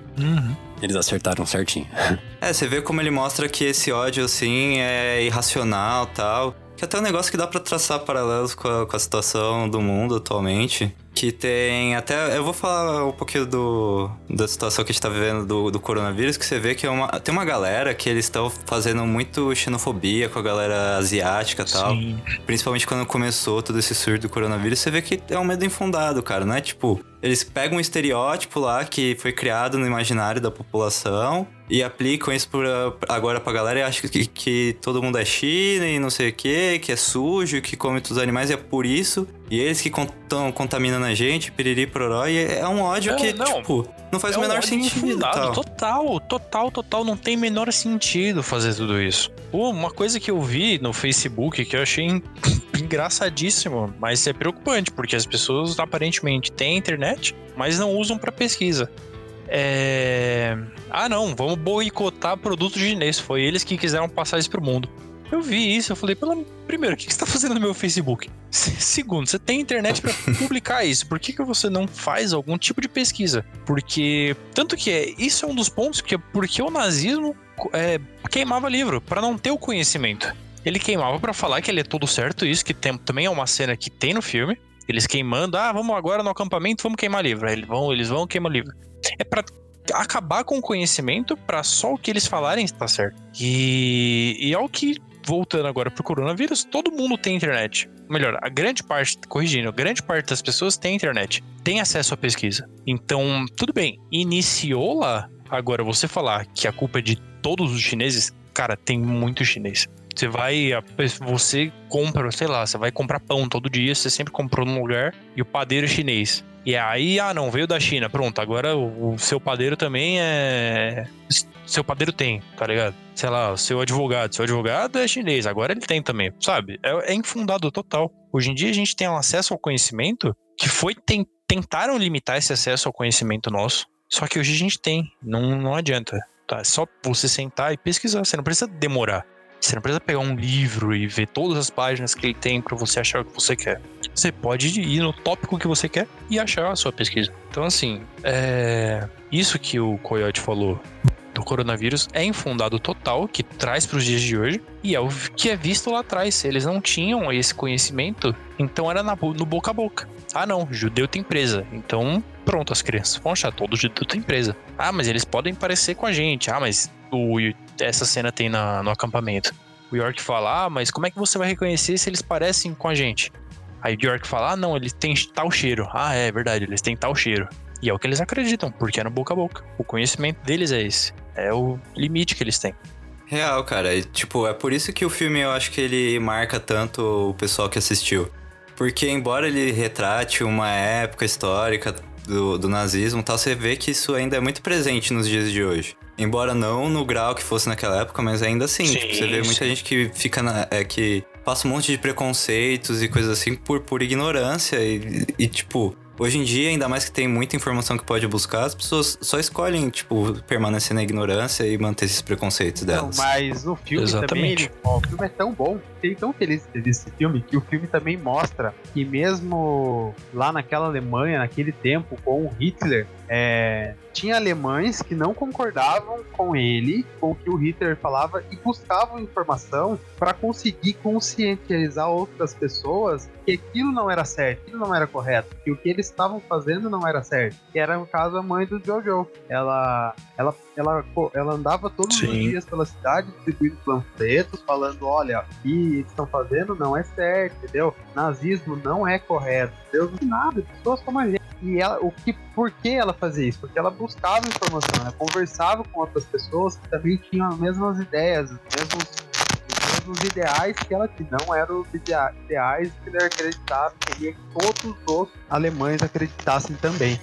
Eles acertaram certinho. É, você vê como ele mostra que esse ódio, assim, é irracional tal. Que até é um negócio que dá pra traçar paralelos com a, com a situação do mundo atualmente. Que tem até. Eu vou falar um pouquinho do, da situação que a gente tá vivendo do, do coronavírus, que você vê que é uma, tem uma galera que eles estão fazendo muito xenofobia com a galera asiática e tal. Sim. Principalmente quando começou todo esse surto do coronavírus, você vê que é um medo infundado, cara, não é tipo. Eles pegam um estereótipo lá que foi criado no imaginário da população e aplicam isso pra, agora pra galera e acham que, que todo mundo é China e não sei o que, que é sujo, que come todos os animais e é por isso. E eles que estão contaminando a gente, piriri pororó, e é um ódio Não, que, não. tipo, não faz É o um menor ódio sentido. tal. Total, total, total. Não tem menor sentido fazer tudo isso. Uma coisa que eu vi no Facebook que eu achei en- engraçadíssimo, mas é preocupante, porque as pessoas aparentemente têm internet, mas não usam pra pesquisa. É... Ah, não, vamos boicotar produtos chinês. Foi eles que quiseram passar isso pro mundo. Eu vi isso, eu falei, pelo... primeiro, o que que você tá fazendo no meu Facebook? Se- Segundo, você tem internet pra publicar isso. Por que, que você não faz algum tipo de pesquisa? Porque, tanto que é, isso é um dos pontos que é porque o nazismo é, queimava livro, pra não ter o conhecimento. Ele queimava pra falar que ele é todo certo, isso que tem, também é uma cena que tem no filme. Eles queimando, ah, vamos agora no acampamento, vamos queimar livro. Aí eles vão, eles vão queimar livro. É pra acabar com o conhecimento pra só o que eles falarem estar certo. E, e é o que, voltando agora pro coronavírus, todo mundo tem internet. Melhor, a grande parte, corrigindo, a grande parte das pessoas tem internet, tem acesso à pesquisa. Então, tudo bem, iniciou lá. Agora, você falar que a culpa é de todos os chineses, cara, tem muito chinês. Você vai, você compra, sei lá, você vai comprar pão todo dia, você sempre comprou num lugar e o padeiro é chinês. E aí, ah, não, veio da China, pronto, agora o, o seu padeiro também é. Seu padeiro tem, tá ligado? Sei lá, o seu advogado, seu advogado é chinês, agora ele tem também, sabe? É, é infundado total. Hoje em dia a gente tem um acesso ao conhecimento que foi. Tem, tentaram limitar esse acesso ao conhecimento nosso, só que hoje a gente tem, não, não adianta. Tá? É só você sentar e pesquisar, você não precisa demorar. Você não precisa pegar um livro e ver todas as páginas que ele tem pra você achar o que você quer. Você pode ir no tópico que você quer e achar a sua pesquisa. Então, assim, é... isso que o Coyote falou do coronavírus é infundado total, que traz para os dias de hoje, e é o que é visto lá atrás. Eles não tinham esse conhecimento, então era na no boca a boca. Ah, não, judeu tem empresa. Então, pronto, as crianças vão achar todo judeu tem empresa. Ah, mas eles podem parecer com a gente. Ah, mas o, essa cena tem na- no acampamento. O York fala, ah, mas como é que você vai reconhecer se eles parecem com a gente? Aí o York fala, ah, não, eles têm tal cheiro. Ah, é verdade, eles têm tal cheiro. E é o que eles acreditam, porque é no boca a boca. O conhecimento deles é esse. É o limite que eles têm. Real, cara. E, tipo, é por isso que o filme eu acho que ele marca tanto o pessoal que assistiu. Porque, embora ele retrate uma época histórica do, do nazismo e tal, você vê que isso ainda é muito presente nos dias de hoje. Embora não no grau que fosse naquela época, mas ainda assim. Sim, tipo, você vê muita sim. gente que fica na, é, que passa um monte de preconceitos e coisas assim por, por ignorância. E, e, tipo, hoje em dia, ainda mais que tem muita informação que pode buscar, as pessoas só escolhem, tipo, permanecer na ignorância e manter esses preconceitos Não, delas. mas no filme também, Exatamente. ele, ó, o filme é tão bom, fiquei tão feliz de ter visto esse filme, que o filme também mostra que mesmo lá naquela Alemanha, naquele tempo, com o Hitler, é, tinha alemães que não concordavam com ele, com o que o Hitler falava, e buscavam informação para conseguir conscientizar outras pessoas que aquilo não era certo, aquilo não era correto, que o que eles estavam fazendo não era certo. Que era no caso a mãe do Jojo. Ela, ela, ela, ela andava todos os Sim. dias pela cidade distribuindo panfletos, falando: olha, o estão fazendo não é certo, entendeu? Nazismo não é correto, Deus não nada, pessoas como a gente. E ela, o que, por que ela fazia isso? Porque ela buscava informação, ela conversava com outras pessoas que também tinham as mesmas ideias, os mesmos, os mesmos ideais que ela tinha. Não eram os idea- ideais que ele acreditava, queria que todos os alemães acreditassem também.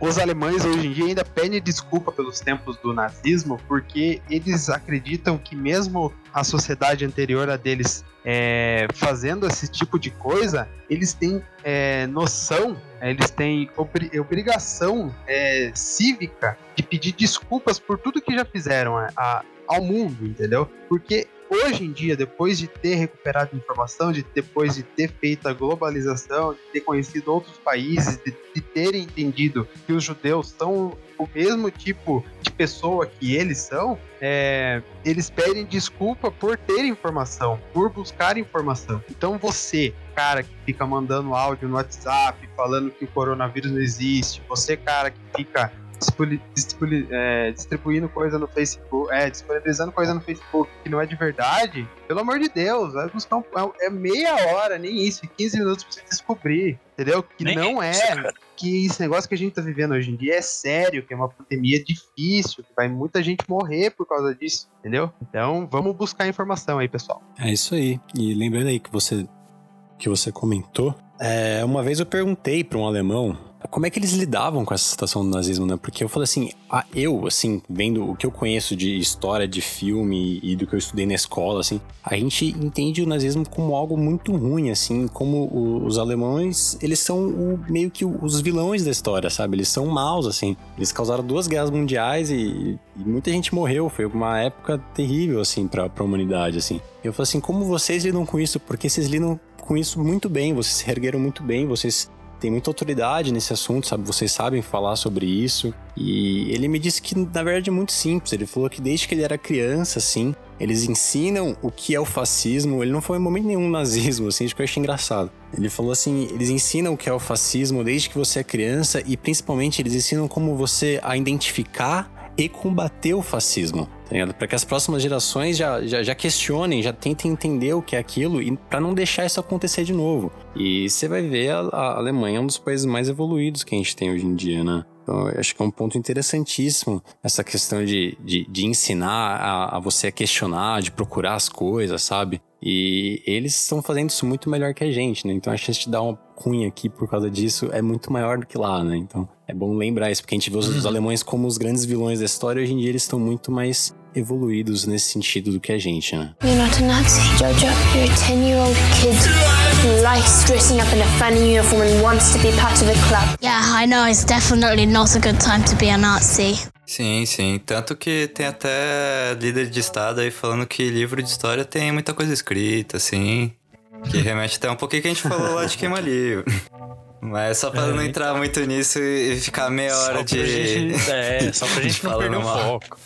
Os alemães hoje em dia ainda pedem desculpa pelos tempos do nazismo, porque eles acreditam que mesmo a sociedade anterior a deles é, fazendo esse tipo de coisa, eles têm é, noção, é, eles têm obri- obrigação é, cívica de pedir desculpas por tudo que já fizeram a- a- ao mundo, entendeu? Porque hoje em dia, depois de ter recuperado informação, de depois de ter feito a globalização, de ter conhecido outros países, de, de terem entendido que os judeus são o mesmo tipo de pessoa que eles são, é, eles pedem desculpa por ter informação, por buscar informação. Então você, cara que fica mandando áudio no WhatsApp falando que o coronavírus não existe, você, cara que fica é, distribuindo coisa no Facebook, é, disponibilizando coisa no Facebook que não é de verdade, pelo amor de Deus, vai buscar um, é é meia hora, nem isso, 15 minutos pra você descobrir, entendeu? Que Nem não é isso, que esse negócio que a gente tá vivendo hoje em dia é sério, que é uma pandemia difícil, que vai muita gente morrer por causa disso, entendeu? Então, vamos buscar informação aí, pessoal. É isso aí. E lembrando aí que você que você comentou, é, uma vez eu perguntei para um alemão como é que eles lidavam com essa situação do nazismo, né? Porque eu falei assim, eu, assim, vendo o que eu conheço de história, de filme e do que eu estudei na escola, assim, a gente entende o nazismo como algo muito ruim, assim, como o- os alemães, eles são o- meio que os vilões da história, sabe? Eles são maus, assim. Eles causaram duas guerras mundiais e, e muita gente morreu. Foi uma época terrível, assim, pra, pra humanidade, assim. Eu falei assim, como vocês lidam com isso? Porque vocês lidam com isso muito bem, vocês se ergueram muito bem, vocês têm muita autoridade nesse assunto, sabe? Vocês sabem falar sobre isso. E ele me disse que, na verdade, é muito simples. Ele falou que desde que ele era criança, assim, eles ensinam o que é o fascismo. Ele não foi em momento nenhum nazismo, assim, isso que eu achei engraçado. Ele falou assim: eles ensinam o que é o fascismo desde que você é criança e, principalmente, eles ensinam como você a identificar e combater o fascismo, tá? Para que as próximas gerações já, já, já questionem, já tentem entender o que é aquilo e para não deixar isso acontecer de novo. E você vai ver a, a Alemanha é um dos países mais evoluídos que a gente tem hoje em dia, né? Então, acho que é um ponto interessantíssimo essa questão de, de, de ensinar a, a você a questionar, de procurar as coisas, sabe? E eles estão fazendo isso muito melhor que a gente, né? Então a chance de dar uma cunha aqui por causa disso é muito maior do que lá, né? Então é bom lembrar isso, porque a gente vê os, os alemães como os grandes vilões da história, hoje em dia eles estão muito mais evoluídos nesse sentido do que a gente, né? You're not a Nazi, Jojo. You're a 10 year old kid who likes dressing up in a funny uniform and wants to be part of a club. Yeah, I know it's definitely not a good time to be a Nazi. Sim, sim. Tanto que tem até líder de estado aí falando que livro de história tem muita coisa escrita, assim. Que remete até um pouquinho que a gente falou lá de queima livro. Mas só pra É, não entrar muito nisso e ficar meia hora Só de. gente, é, só pra gente não perder o mal. foco.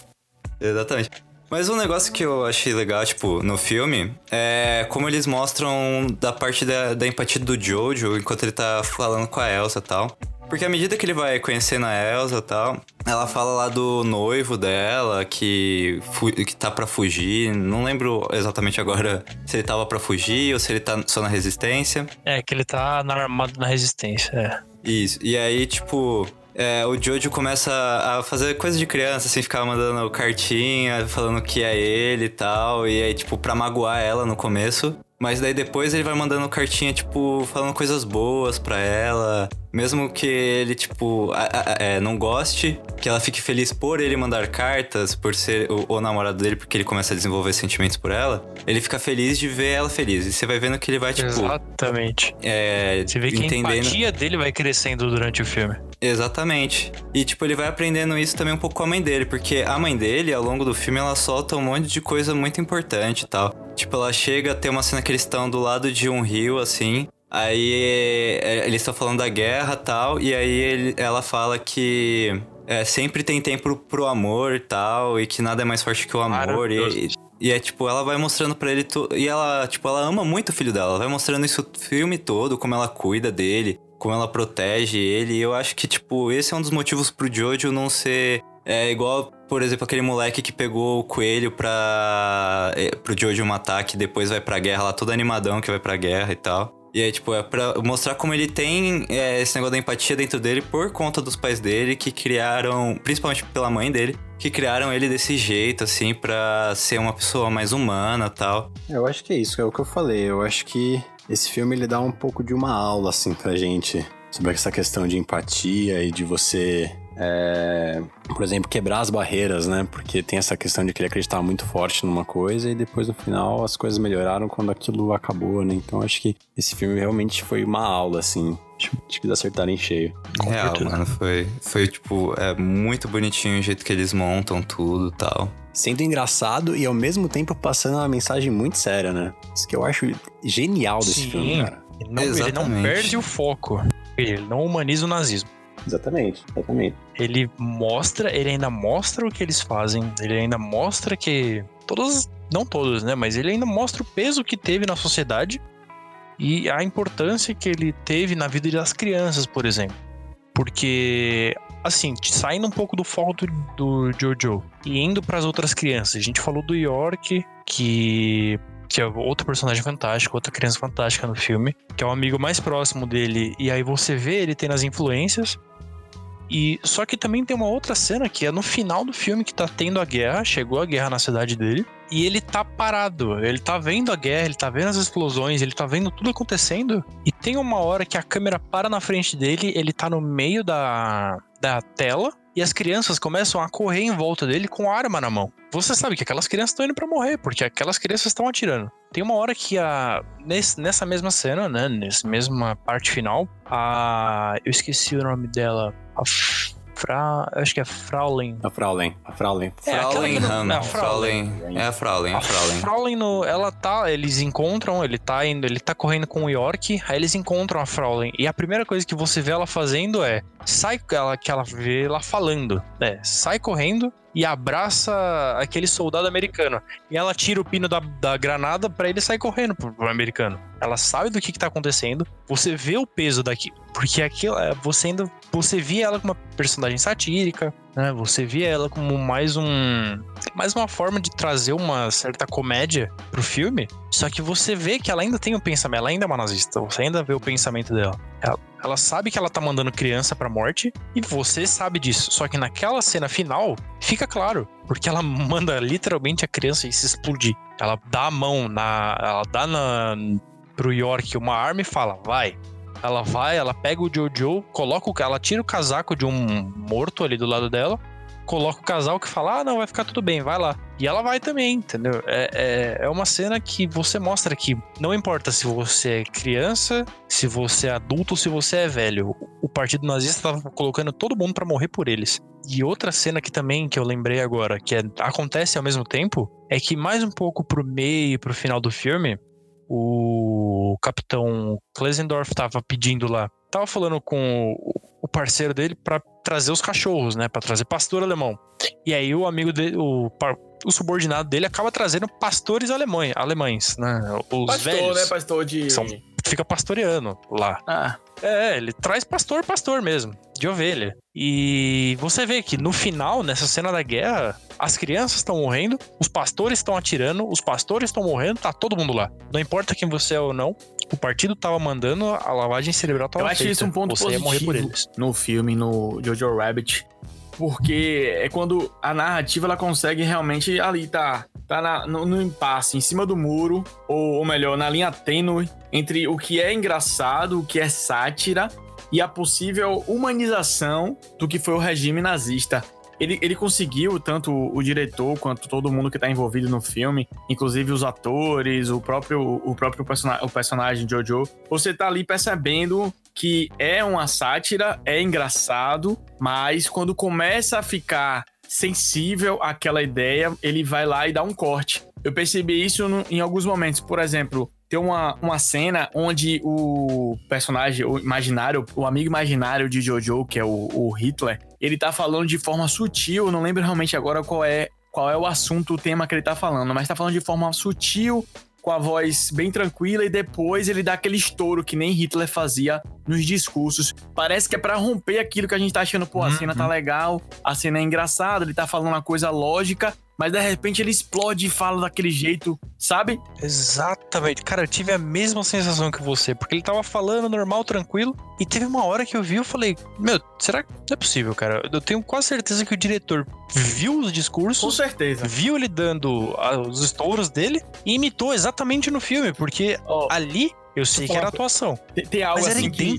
Exatamente. Mas um negócio que eu achei legal, tipo, no filme, é como eles mostram da parte da, da empatia do Jojo enquanto ele tá falando com a Elsa e tal. Porque à medida que ele vai conhecendo a Elsa e tal, ela fala lá do noivo dela que, que tá pra fugir. Não lembro exatamente agora se ele tava pra fugir ou se ele tá só na resistência. É, que ele tá na armado na resistência, é. Isso. E aí, tipo, é, o Jojo começa a fazer coisa de criança, assim, ficar mandando cartinha, falando que é ele e tal. E aí, tipo, pra magoar ela no começo. Mas daí depois ele vai mandando cartinha, tipo, falando coisas boas pra ela. Mesmo que ele, tipo, a- a- é, não goste, que ela fique feliz por ele mandar cartas, por ser o, o namorado dele, porque ele começa a desenvolver sentimentos por ela. Ele fica feliz de ver ela feliz. E você vai vendo que ele vai, tipo, Exatamente. é, Você vê que a entendendo. empatia dele vai crescendo durante o filme. Exatamente. E, tipo, ele vai aprendendo isso também um pouco com a mãe dele, porque a mãe dele, ao longo do filme, ela solta um monte de coisa muito importante e tal. Tipo, ela chega a ter uma cena que eles estão do lado de um rio, assim. Aí é, eles estão falando da guerra e tal, e aí ele- ela fala que é, sempre tem tempo pro amor e tal, e que nada é mais forte que o amor. E, e é tipo, ela vai mostrando pra ele. tu- E ela, tipo, ela ama muito o filho dela. Ela vai mostrando isso o filme todo, como ela cuida dele, como ela protege ele. E eu acho que, tipo, esse é um dos motivos pro Jojo não ser. É igual, por exemplo, aquele moleque que pegou o coelho pra. é, pro Jojo matar, que depois vai pra guerra lá, todo animadão que vai pra guerra e tal. E aí, tipo, é pra mostrar como ele tem é, esse negócio da empatia dentro dele por conta dos pais dele, que criaram, principalmente pela mãe dele, que criaram ele desse jeito, assim, pra ser uma pessoa mais humana tal. Eu acho que é isso, é o que eu falei. Eu acho que esse filme ele dá um pouco de uma aula, assim, pra gente. Sobre essa questão de empatia e de você, é, por exemplo, quebrar as barreiras, né? Porque tem essa questão de que ele acreditava muito forte numa coisa e depois no final as coisas melhoraram quando aquilo acabou, né? Então acho que esse filme realmente foi uma aula, assim. Acho que eles acertaram em cheio. Com Real, certeza. mano, foi, foi, tipo, é muito bonitinho o jeito que eles montam tudo tal. sendo engraçado e ao mesmo tempo passando uma mensagem muito séria, né? Isso que eu acho genial desse Sim. filme, cara. Ele não, ele não perde o foco. Ele não humaniza o nazismo. Exatamente, exatamente. Ele mostra, ele ainda mostra o que eles fazem, ele ainda mostra que todas, não todos, né, mas ele ainda mostra o peso que teve na sociedade e a importância que ele teve na vida das crianças, por exemplo. Porque assim, saindo um pouco do foco do, do Jojo e indo para as outras crianças. A gente falou do York, que que é outro personagem fantástico, outra criança fantástica no filme, que é o amigo mais próximo dele, e aí você vê ele tendo as influências. E só que também tem uma outra cena que é no final do filme que tá tendo a guerra, chegou a guerra na cidade dele, e ele tá parado, ele tá vendo a guerra, ele tá vendo as explosões, ele tá vendo tudo acontecendo, e tem uma hora que a câmera para na frente dele, ele tá no meio da, da tela, e as crianças começam a correr em volta dele com arma na mão. Você sabe que aquelas crianças estão indo pra morrer, porque aquelas crianças estão atirando. Tem uma hora que a nesse- nessa mesma cena, né, nessa mesma parte final, a eu esqueci o nome dela, a Fra, acho que é Fraulein. A Fraulein, a Fraulein. É, Fraulein Han. não, Fraulein. Fraulein. É a Fraulein, a A Fraulein. Fraulein, no, ela tá, eles encontram, ele tá indo, ele tá correndo com o York, aí eles encontram a Fraulein. E a primeira coisa que você vê ela fazendo é, sai, ela, que ela vê ela falando, é, sai correndo e abraça aquele soldado americano. E ela tira o pino da, da granada pra ele sair correndo pro, pro americano. Ela sabe do que, que tá acontecendo, você vê o peso daqui, porque aquilo, é, você ainda, você via ela como uma personagem satírica, né? Você via ela como mais um mais uma forma de trazer uma certa comédia pro filme. Só que você vê que ela ainda tem um pensamento, ela ainda é uma nazista, você ainda vê o pensamento dela. Ela, ela sabe que ela tá mandando criança pra morte e você sabe disso. Só que naquela cena final, fica claro, porque ela manda literalmente a criança se explodir. Ela dá a mão na. Ela dá na, pro York uma arma e fala: vai. Ela vai, ela pega o Jojo, coloca o, ela tira o casaco de um morto ali do lado dela, coloca o casal que fala: ah, não, vai ficar tudo bem, vai lá. E ela vai também, entendeu? É, é, é uma cena que você mostra que não importa se você é criança, se você é adulto, se você é velho. O partido nazista tava colocando todo mundo pra morrer por eles. E outra cena que também que eu lembrei agora, que é- acontece ao mesmo tempo, é que mais um pouco pro meio, pro final do filme, o capitão Klesendorf tava pedindo lá, tava falando com o- parceiro dele pra trazer os cachorros, né, Pra trazer pastor alemão. E aí o amigo dele, o, o subordinado dele acaba trazendo pastores alemães, alemães, né? Os Pastor, velhos. né? Pastor de. São- Fica pastoreando lá. Ah, É, ele traz pastor, pastor mesmo, de ovelha. E você vê que no final, nessa cena da guerra, as crianças estão morrendo, os pastores estão atirando, os pastores estão morrendo, tá todo mundo lá. Não importa quem você é ou não, o partido tava mandando, a lavagem cerebral tava eu acho feita. isso um ponto você positivo no filme, no Jojo Rabbit. Porque é quando a narrativa ela consegue realmente ali tá, tá na- no, no impasse, em cima do muro, ou, ou melhor, na linha tênue entre o que é engraçado, o que é sátira e a possível humanização do que foi o regime nazista. Ele, ele conseguiu, tanto o diretor quanto todo mundo que tá envolvido no filme, inclusive os atores, o próprio, o próprio persona o personagem Jojo, você tá ali percebendo que é uma sátira, é engraçado, mas quando começa a ficar sensível àquela ideia, ele vai lá e dá um corte. Eu percebi isso no- em alguns momentos. Por exemplo, tem uma, uma cena onde o personagem, o imaginário, o amigo imaginário de Jojo, que é o, o Hitler, ele tá falando de forma sutil, não lembro realmente agora qual é, qual é o assunto, o tema que ele tá falando, mas tá falando de forma sutil, com a voz bem tranquila, e depois ele dá aquele estouro que nem Hitler fazia nos discursos. Parece que é pra romper aquilo que a gente tá achando, pô, a cena tá legal, a cena é engraçada, ele tá falando uma coisa lógica, mas de repente ele explode e fala daquele jeito, sabe? Exatamente. Cara, eu tive a mesma sensação que você, porque ele tava falando normal, tranquilo, e teve uma hora que eu vi, eu falei, meu, será que não é possível, cara? Eu tenho quase certeza que o diretor viu os Com discursos, certeza. viu ele dando os estouros dele e imitou exatamente no filme, porque Ó, ali eu sei que era atuação, tem, tem algo mas era assim que...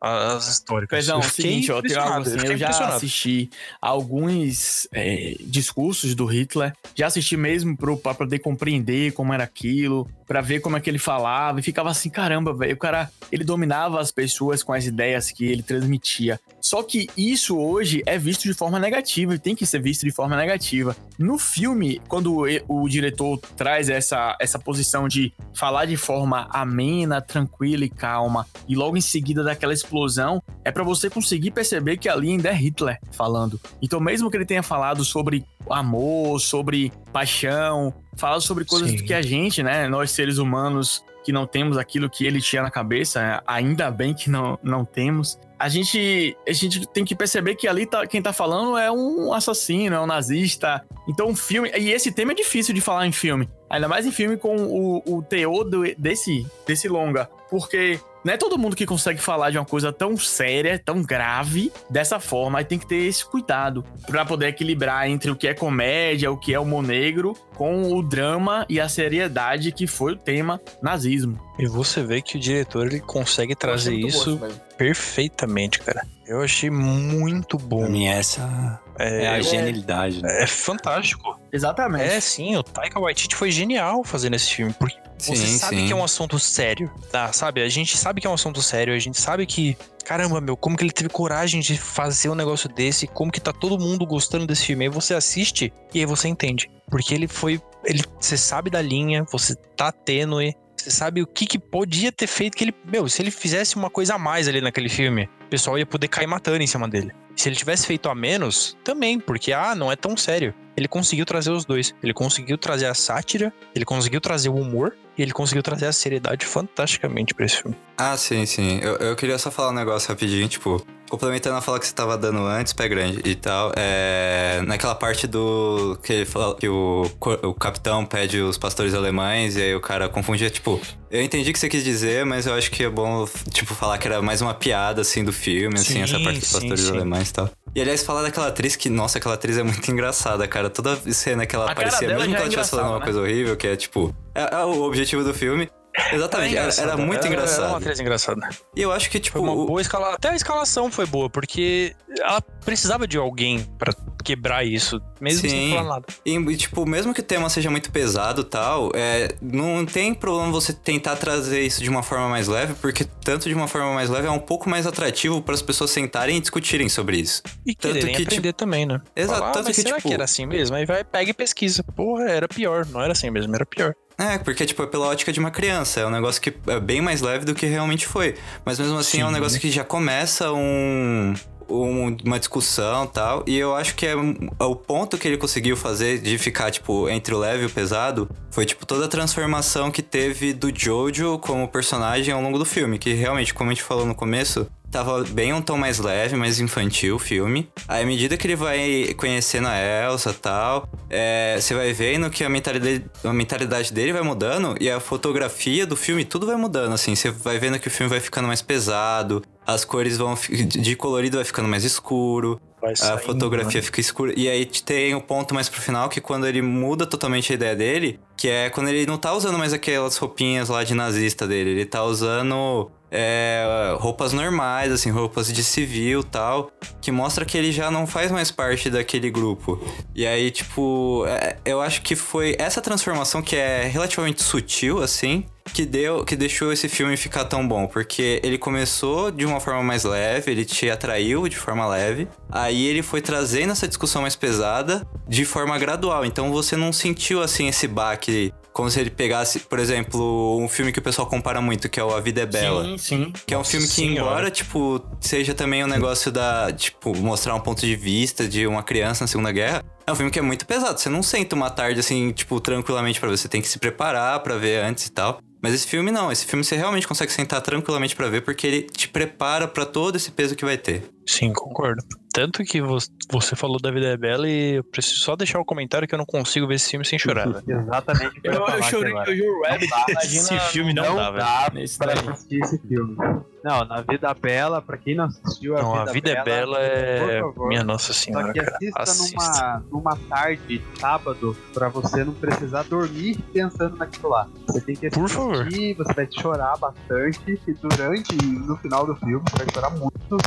as históricas. Pezão, Eu é seguinte, ó, tem algo assim, fiquei eu já assisti alguns é, discursos do Hitler, já assisti mesmo pro, pra poder compreender como era aquilo, pra ver como é que ele falava, e ficava assim, caramba, velho, o cara, ele dominava as pessoas com as ideias que ele transmitia. Só que isso hoje é visto de forma negativa, e tem que ser visto de forma negativa. No filme, quando o diretor traz essa, essa posição de falar de forma amena, tranquila e calma, e logo em seguida daquela explosão, é pra você conseguir perceber que ali ainda é Hitler falando. Então, mesmo que ele tenha falado sobre amor, sobre paixão, falado sobre coisas Sim. que a gente, né, nós seres humanos que não temos aquilo que ele tinha na cabeça, ainda bem que não, não temos. A gente, a gente tem que perceber que ali tá, quem tá falando é um assassino, é um nazista. Então, um filme. E esse tema é difícil de falar em filme. Ainda mais em filme com o, o teor do- desse, desse longa. Porque não é todo mundo que consegue falar de uma coisa tão séria, tão grave, dessa forma. Aí tem que ter esse cuidado pra poder equilibrar entre o que é comédia, o que é humor negro, com o drama e a seriedade que foi o tema nazismo. E você vê que o diretor ele consegue trazer isso perfeitamente, cara. Eu achei muito Pra bom. mim, essa é, a genialidade, né? é fantástico. Exatamente. É, sim, o Taika Waititi foi genial fazendo esse filme, porque Sim, você sabe sim. que é um assunto sério, tá? Sabe? A gente sabe que é um assunto sério, a gente sabe que, caramba, meu, como que ele teve coragem de fazer um negócio desse, como que tá todo mundo gostando desse filme. Aí você assiste e aí você entende. Porque ele foi, ele, você sabe da linha, você tá tênue, você sabe o que que podia ter feito que ele, meu, se ele fizesse uma coisa a mais ali naquele filme, o pessoal ia poder cair matando em cima dele. Se ele tivesse feito a menos, também, porque, ah, não é tão sério. Ele conseguiu trazer os dois. Ele conseguiu trazer a sátira, ele conseguiu trazer o humor e ele conseguiu trazer a seriedade fantasticamente pra esse filme. Ah, sim, sim. Eu, eu queria só falar um negócio rapidinho, tipo, complementando a fala que você tava dando antes, pé grande e tal, é. Naquela parte do. que ele fala que o, o capitão pede os pastores alemães e aí o cara confundia, tipo. Eu entendi o que você quis dizer, mas eu acho que é bom, tipo, falar que era mais uma piada, assim, do filme, assim, Sim, essa parte dos sim, pastores sim. alemães e tal. E aliás, falar daquela atriz que, nossa, aquela atriz é muito engraçada, cara. Toda cena que ela A aparecia, mesmo que é ela estivesse falando uma engraçada, coisa horrível, que é tipo. É, é o objetivo do filme. Exatamente, era, era muito Era engraçado. uma atriz engraçada. E eu acho que, tipo. Foi uma boa escala. Até a escalação foi boa, porque ela precisava de alguém pra quebrar isso, mesmo sem Sim. falar nada. E, tipo, mesmo que o tema seja muito pesado e tal, é, não tem problema você tentar trazer isso de uma forma mais leve, porque tanto de uma forma mais leve é um pouco mais atrativo para as pessoas sentarem e discutirem sobre isso. E Tanto quererem que, aprender também, né? Exato, Falar, ah, tanto mas que, será tipo- que era assim mesmo? Aí vai, pega e pesquisa. Porra, era pior. Não era assim mesmo, era pior. É, porque, tipo, é pela ótica de uma criança. É um negócio que é bem mais leve do que realmente foi. Mas mesmo assim é um Sim. negócio que já começa um. um- uma discussão e tal. E eu acho que é, é o ponto que ele conseguiu fazer de ficar, tipo, entre o leve e o pesado foi, tipo, toda a transformação que teve do Jojo como personagem ao longo do filme. Que realmente, como a gente falou no começo, tava bem um tom mais leve, mais infantil o filme. Aí, à medida que ele vai conhecendo a Elsa e tal, é, você vai vendo que a mentalidade, a mentalidade dele vai mudando e a fotografia do filme, tudo vai mudando, assim. Você vai vendo que o filme vai ficando mais pesado, as cores vão... De colorido vai ficando mais escuro, Vai a saindo, fotografia né? fica escura. E aí tem o ponto mais pro final, que quando ele muda totalmente a ideia dele, que é quando ele não tá usando mais aquelas roupinhas lá de nazista dele, ele tá usando é, roupas normais, assim, roupas de civil tal, que mostra que ele já não faz mais parte daquele grupo. E aí, tipo, é, eu acho que foi essa transformação que é relativamente sutil, assim, que deu, que deixou esse filme ficar tão bom, porque ele começou de uma forma mais leve, ele te atraiu de forma leve, aí ele foi trazendo essa discussão mais pesada de forma gradual, então você não sentiu assim esse baque como se ele pegasse, por exemplo, um filme que o pessoal compara muito, que é o A Vida é Bela. Sim, sim. Que é um filme que, Senhora. embora, tipo, seja também um negócio da, tipo, mostrar um ponto de vista de uma criança na Segunda Guerra, é um filme que é muito pesado. Você não senta uma tarde, assim, tipo, tranquilamente pra ver. Você tem que se preparar pra ver antes e tal. Mas esse filme não. Esse filme você realmente consegue sentar tranquilamente pra ver, porque ele te prepara pra todo esse peso que vai ter. Sim, concordo. Tanto que vo- você falou da Vida é Bela e eu preciso só deixar o comentário que eu não consigo ver esse filme sem chorar. velho. Exatamente o que Eu, eu aqui chorei Rabbit, dá. imagina... Esse filme não, Não dá, velho. dá Nesse pra daí. assistir esse filme. Não, na Vida Bela, pra quem não assistiu a Não, Vida, a Vida é Bela é. por favor, Minha Nossa Só Senhora, que cara. assista, Assista. Numa, numa tarde, sábado, pra você não precisar dormir pensando naquilo lá. Você tem que assistir, Por favor. você vai chorar bastante e durante e no final do filme você vai chorar muito.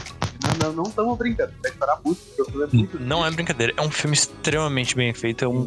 Não, não, estamos brincando, vai chorar muito, porque o filme é muito Não é brincadeira, é um filme extremamente bem feito. É um,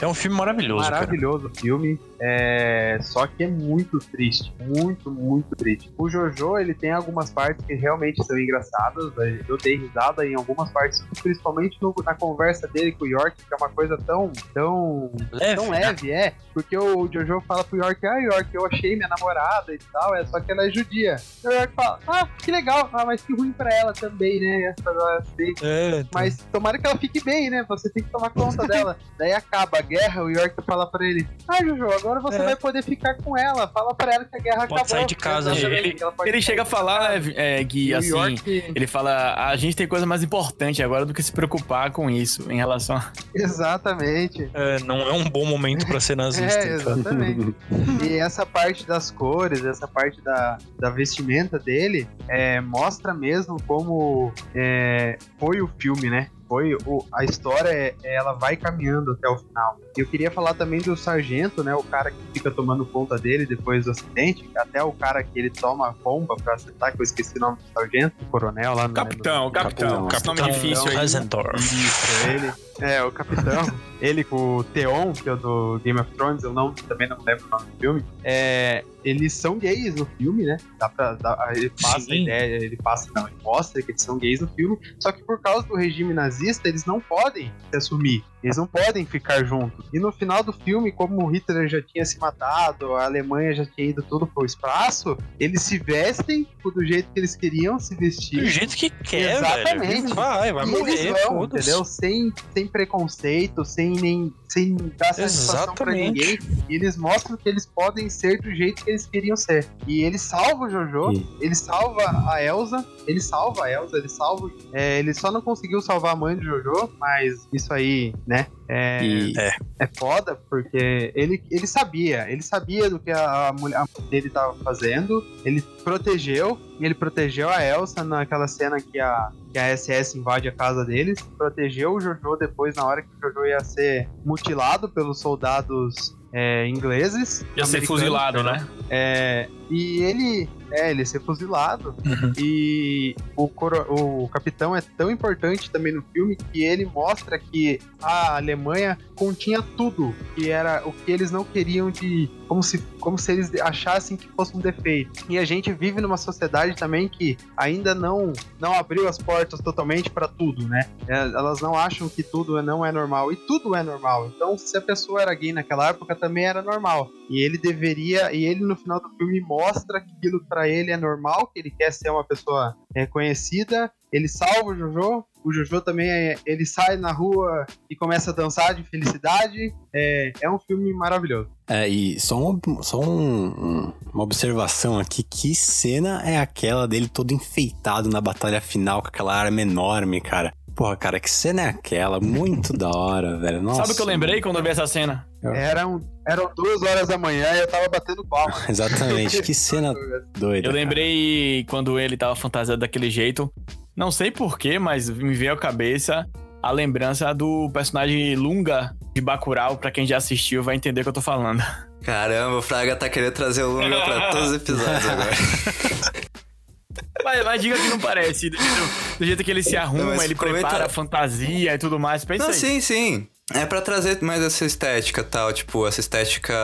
é um filme maravilhoso, cara. maravilhoso o filme. É... Só que é muito triste. Muito, muito triste. O Jojo, ele tem algumas partes que realmente são engraçadas. né? Eu dei risada em algumas partes, principalmente no- na conversa dele com o York, que é uma coisa tão, tão, Leve, tão né? leve, é. Porque o Jojo fala pro York, ah, York, eu achei minha namorada e tal, é só que ela é judia. E o York fala, ah, que legal, ah, mas que ruim pra ela também, né? Essa, assim, É, mas tomara que ela fique bem, né? Você tem que tomar conta dela. Daí acaba guerra, o York fala pra ele: Ah, Jojo, agora você É. vai poder ficar com ela. Fala pra ela que a guerra Pode acabou. sair de casa, ele- Ele sair chega a falar, né, é, Gui, assim... York, Ele fala, a gente tem coisa mais importante agora do que se preocupar com isso, em relação a... exatamente. é, não é um bom momento pra ser nazista. É, então. exatamente. e essa parte das cores, essa parte da, da vestimenta dele, é, mostra mesmo como é, foi o filme, né? Foi o, a história, é- ela vai caminhando até o final. E eu queria falar também do sargento, né? O cara que fica tomando conta dele depois do acidente. Até o cara que ele toma a bomba pra acertar, que eu esqueci o nome do sargento, o coronel lá no Capitão, capitão, Capitão, esse nome difícil aí. Isso, ele. É, o capitão. ele com o Theon, que é o do Game of Thrones, eu não, também não lembro o nome do filme. É, eles são gays no filme, né? Dá pra, dá- ele passa a ideia, ele passa, não, ele mostra que eles são gays no filme. Só que por causa do regime nazista, eles não podem se assumir. Eles não podem ficar juntos. E no final do filme, como o Hitler já tinha se matado, a Alemanha já tinha ido tudo pro espaço, eles se vestem tipo, do jeito que eles queriam se vestir. Do jeito que quer, Exatamente. velho. Vai, vai E morrer, eles vão, entendeu? Sem, sem preconceito, sem nem sem dar satisfação pra Exatamente. ninguém. E eles mostram que eles podem ser do jeito que eles queriam ser. E ele salva o Jojo, Sim. ele salva a Elsa, ele salva a Elsa, ele salva. é, ele só não conseguiu salvar a mãe do Jojo, mas isso aí, né? É, E, é foda, porque ele, ele sabia, ele sabia do que a, a mulher a dele tava fazendo, ele protegeu, e ele protegeu a Elsa naquela cena que a, que a SS invade a casa deles, protegeu o Jojo depois, na hora que o Jojo ia ser mutilado pelos soldados é, ingleses. Ia ser fuzilado, né? É, e ele, é, ele ia ser fuzilado. Uhum. E o, coro- o capitão é tão importante também no filme que ele mostra que a Alemanha continha tudo, que era o que eles não queriam de. Como se, como se eles achassem que fosse um defeito. E a gente vive numa sociedade também que ainda não, não abriu as portas totalmente para tudo, né? É, Elas não acham que tudo não é normal. E tudo é normal. Então, se a pessoa era gay naquela época, também era normal. E ele deveria. E ele, no final do filme, mostra aquilo para ele é normal, que ele quer ser uma pessoa reconhecida. Ele salva o Jojo. O Jojo também é- ele sai na rua e começa a dançar de felicidade. É, é um filme maravilhoso. é, e só, uma, só um- um- uma observação aqui: que cena é aquela dele todo enfeitado na batalha final com aquela arma enorme, cara? Porra, cara, que cena é aquela? Muito da hora, velho. Nossa. Sabe o que eu lembrei quando eu vi essa cena? Eram, eram duas horas da manhã e eu tava batendo palma. Exatamente, que cena doida. Eu cara. lembrei quando ele tava fantasiado daquele jeito. Não sei porquê, mas me veio à cabeça a lembrança do personagem Lunga de Bacurau. Pra quem já assistiu, vai entender o que eu tô falando. Caramba, o Fraga tá querendo trazer o Lunga pra todos os episódios agora. Mas, mas diga que não parece. Do jeito, do jeito que ele se arruma, ele comenta- prepara a fantasia e tudo mais. Pensa Não, aí. sim, sim. É pra trazer mais essa estética tal, tipo, essa estética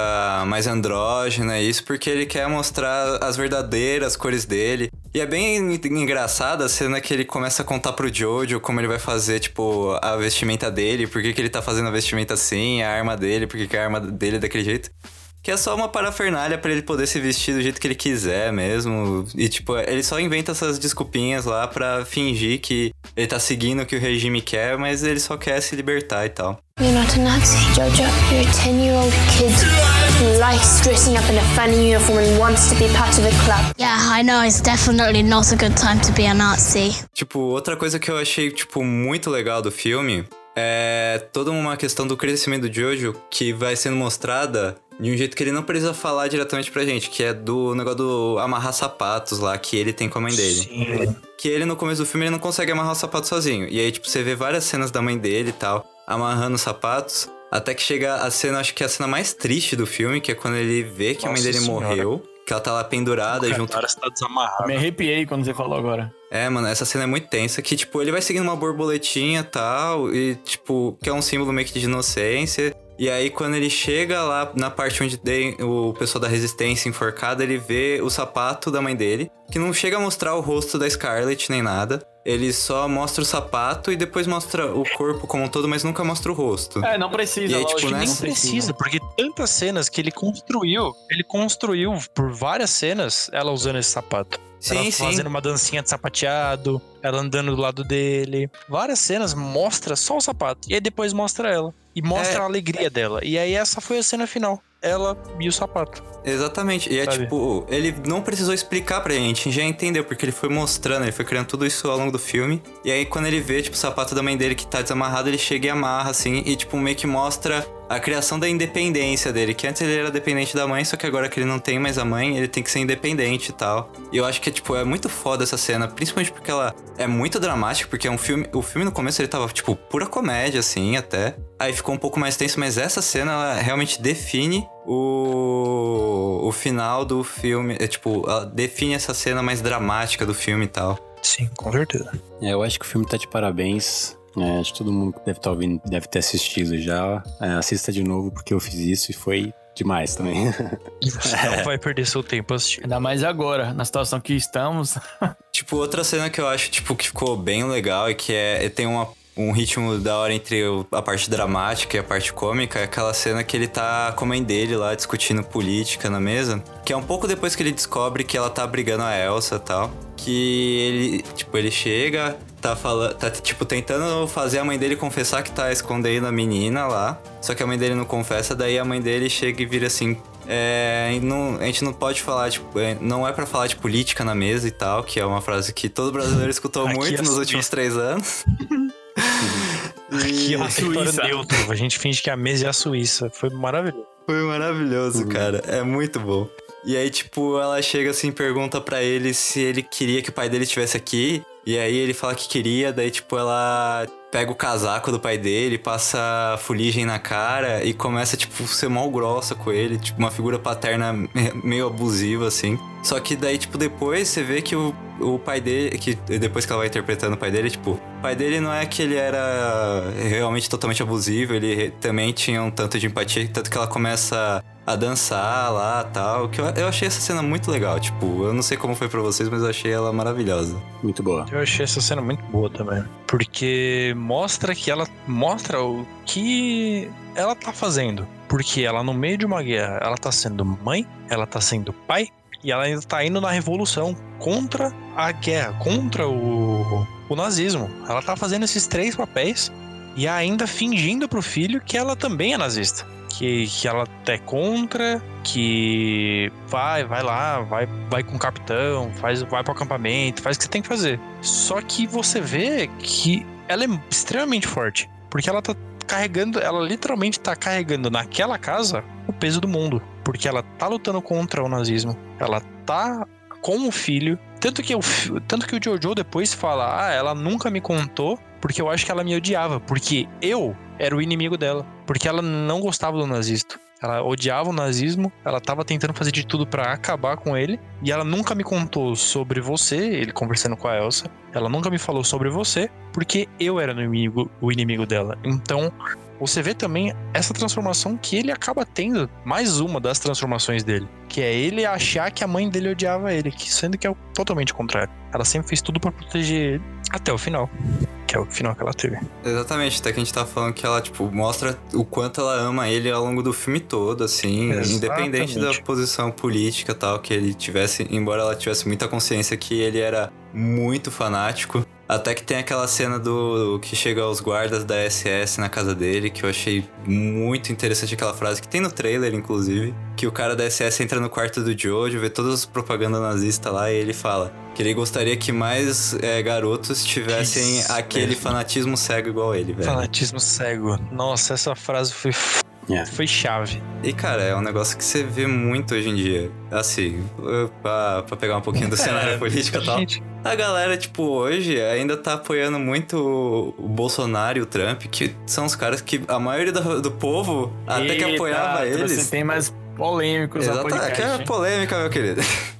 mais andrógena, isso, porque ele quer mostrar as verdadeiras cores dele. E é bem en- engraçada a cena que ele começa a contar pro Jojo como ele vai fazer, tipo, a vestimenta dele, por que, que ele tá fazendo a vestimenta assim, a arma dele, por que, que a arma dele é daquele jeito. Que é só uma parafernália pra ele poder se vestir do jeito que ele quiser mesmo. E, tipo, ele só inventa essas desculpinhas lá pra fingir que ele tá seguindo o que o regime quer, mas ele só quer se libertar e tal. You're not a Nazi, Jojo. You're a 10 year old kid who likes dressing up in a funny uniform and wants to be part of a club. Yeah, I know it's definitely not a good time to be a Nazi. Tipo, outra coisa que eu achei, tipo, muito legal do filme é toda uma questão do crescimento do Jojo que vai sendo mostrada de um jeito que ele não precisa falar diretamente pra gente, que é do negócio do amarrar sapatos lá que ele tem com a mãe dele. Sim. Que ele no começo do filme ele não consegue amarrar o sapato sozinho. E aí, tipo, você vê várias cenas da mãe dele e tal, amarrando os sapatos. Até que chega a cena, acho que é a cena mais triste do filme, que é quando ele vê que a mãe Nossa dele Senhora. morreu. Que ela tá lá pendurada O junto cara está desamarrado. Me arrepiei quando você falou agora. É, mano, essa cena é muito tensa, que, tipo, ele vai seguindo uma borboletinha e tal, e, tipo, que é um símbolo meio que de inocência. E aí, quando ele chega lá na parte onde tem o pessoal da resistência enforcado, ele vê o sapato da mãe dele, que não chega a mostrar o rosto da Scarlett nem nada. Ele só mostra o sapato e depois mostra o corpo como um todo, mas nunca mostra o rosto. É, não precisa, E aí, lógico, tipo, não né? Nem precisa, porque tantas cenas que ele construiu, ele construiu por várias cenas ela usando esse sapato. Ela Sim, sim. fazendo uma dancinha de sapateado, ela andando do lado dele. Várias cenas mostra só o sapato. E aí depois mostra ela. E mostra É. a alegria dela. E aí essa foi a cena final. Ela e o sapato. Exatamente. E é Sabe? tipo, ele não precisou explicar pra gente, a gente já entendeu, porque ele foi mostrando, ele foi criando tudo isso ao longo do filme. E aí, quando ele vê, tipo, o sapato da mãe dele que tá desamarrado, ele chega e amarra, assim, e, tipo, meio que mostra a criação da independência dele. Que antes ele era dependente da mãe, só que agora que ele não tem mais a mãe, ele tem que ser independente e tal. E eu acho que, tipo, é muito foda essa cena, principalmente porque ela é muito dramática, porque é um filme. O filme no começo ele tava, tipo, pura comédia, assim, até. Aí ficou um pouco mais tenso, mas essa cena ela realmente define o, o final do filme. É tipo, ela define essa cena mais dramática do filme e tal. Sim, com certeza. É, eu acho que o filme tá de parabéns. É, acho que todo mundo que deve estar ouvindo deve ter assistido já. É, assista de novo, porque eu fiz isso e foi demais também. E você não vai perder seu tempo assistindo. Ainda mais agora, na situação que estamos. Tipo, outra cena que eu acho, tipo, que ficou bem legal e que é, tem uma, um ritmo da hora entre a parte dramática e a parte cômica é aquela cena que ele tá com a mãe dele lá discutindo política na mesa. Que é um pouco depois que ele descobre que ela tá brigando a Elsa e tal. Que ele, tipo, ele chega, tá falando, tá tipo tentando fazer a mãe dele confessar que tá escondendo a menina lá. Só que a mãe dele não confessa, daí a mãe dele chega e vira assim: é, não- a gente não pode falar, tipo, é, não é pra falar de política na mesa e tal, que é uma frase que todo brasileiro escutou Aqui muito é nos Suíça. últimos três anos. Aqui é a o território Suíça. neutro. A gente finge que a mesa é a Suíça. Foi maravilhoso. Foi maravilhoso, cara. É muito bom. E aí, tipo, ela chega assim, pergunta pra ele se ele queria que o pai dele estivesse aqui. E aí ele fala que queria, daí, tipo, ela pega o casaco do pai dele, passa fuligem na cara e começa, tipo, ser mal grossa com ele, tipo, uma figura paterna me- meio abusiva, assim. Só que daí, tipo, depois você vê que o, o pai dele, que depois que ela vai interpretando o pai dele, tipo, o pai dele não é que ele era realmente totalmente abusivo, ele também tinha um tanto de empatia, tanto que ela começa a dançar lá tal. Que eu, eu achei essa cena muito legal, tipo, eu não sei como foi pra vocês, mas eu achei ela maravilhosa. Muito boa. Eu achei essa cena muito boa também. Porque mostra que ela. Mostra o que ela tá fazendo. Porque ela, no meio de uma guerra, ela tá sendo mãe, ela tá sendo pai, e ela ainda tá indo na revolução contra a guerra, contra o, o nazismo. Ela tá fazendo esses três papéis e ainda fingindo pro filho que ela também é nazista. Que, que ela é contra, que vai, vai lá, vai, vai com o capitão, faz, vai pro acampamento, faz o que você tem que fazer. Só que você vê que ela é extremamente forte. Porque ela tá carregando, ela literalmente tá carregando naquela casa o peso do mundo. Porque ela tá lutando contra o nazismo. Ela tá com o filho. Tanto que fi- tanto que o Jojo depois fala: Ah, ela nunca me contou porque eu acho que ela me odiava. Porque eu era o inimigo dela. Porque ela não gostava do nazista. Ela odiava o nazismo, ela tava tentando fazer de tudo pra acabar com ele, e ela nunca me contou sobre você, ele conversando com a Elsa. Ela nunca me falou sobre você, porque eu era o inimigo, o inimigo dela. Então, você vê também essa transformação que ele acaba tendo, mais uma das transformações dele, que é ele achar que a mãe dele odiava ele, que sendo que é o totalmente contrário. Ela sempre fez tudo pra proteger ele até o final, que é o final que ela teve. Exatamente, até que a gente tá falando que ela, tipo, mostra o quanto ela ama ele ao longo do filme todo, assim, independente da Exatamente. posição política e tal que ele tivesse, embora ela tivesse muita consciência que ele era muito fanático. Até que tem aquela cena do que chega os guardas da SS na casa dele, que eu achei muito interessante aquela frase que tem no trailer, inclusive, que o cara da SS entra no quarto do Jojo, vê todas as propagandas nazistas lá e ele fala que ele gostaria que mais é, garotos tivessem Isso, aquele velho. fanatismo cego igual ele, velho. Fanatismo cego. Nossa, essa frase foi, É. foi chave. E, cara, é um negócio que você vê muito hoje em dia. Assim, pra, pra pegar um pouquinho do cenário político e tal. Gente, A galera, tipo, hoje ainda tá apoiando muito o Bolsonaro e o Trump, que são os caras que a maioria do, do povo até que Eita, apoiava eles. temas polêmicos no Exatamente, podcast. que é polêmica, meu querido.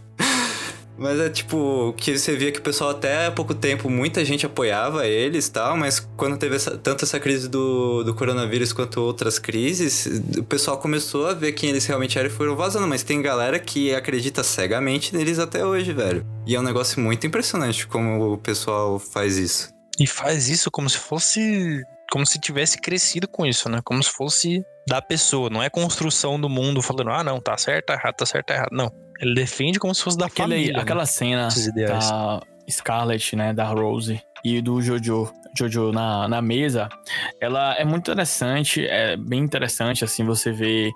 Mas é tipo, que você via que o pessoal até há pouco tempo, muita gente apoiava eles e tal, mas quando teve essa- tanto essa crise do, do coronavírus quanto outras crises, o pessoal começou a ver quem eles realmente eram e foram vazando. Mas tem galera que acredita cegamente neles até hoje, velho. E é um negócio muito impressionante como o pessoal faz isso. E faz isso como se fosse. Como se tivesse crescido com isso, né? Como se fosse da pessoa. Não é construção do mundo falando, ah, não, tá certo, tá errado, tá certo, tá errado. Não. Ele defende como se fosse da Aquele, família. né? aquela cena da Scarlett, né, da Rose e do Jojo, Jojo na, na mesa, ela é muito interessante, é bem interessante, assim, você vê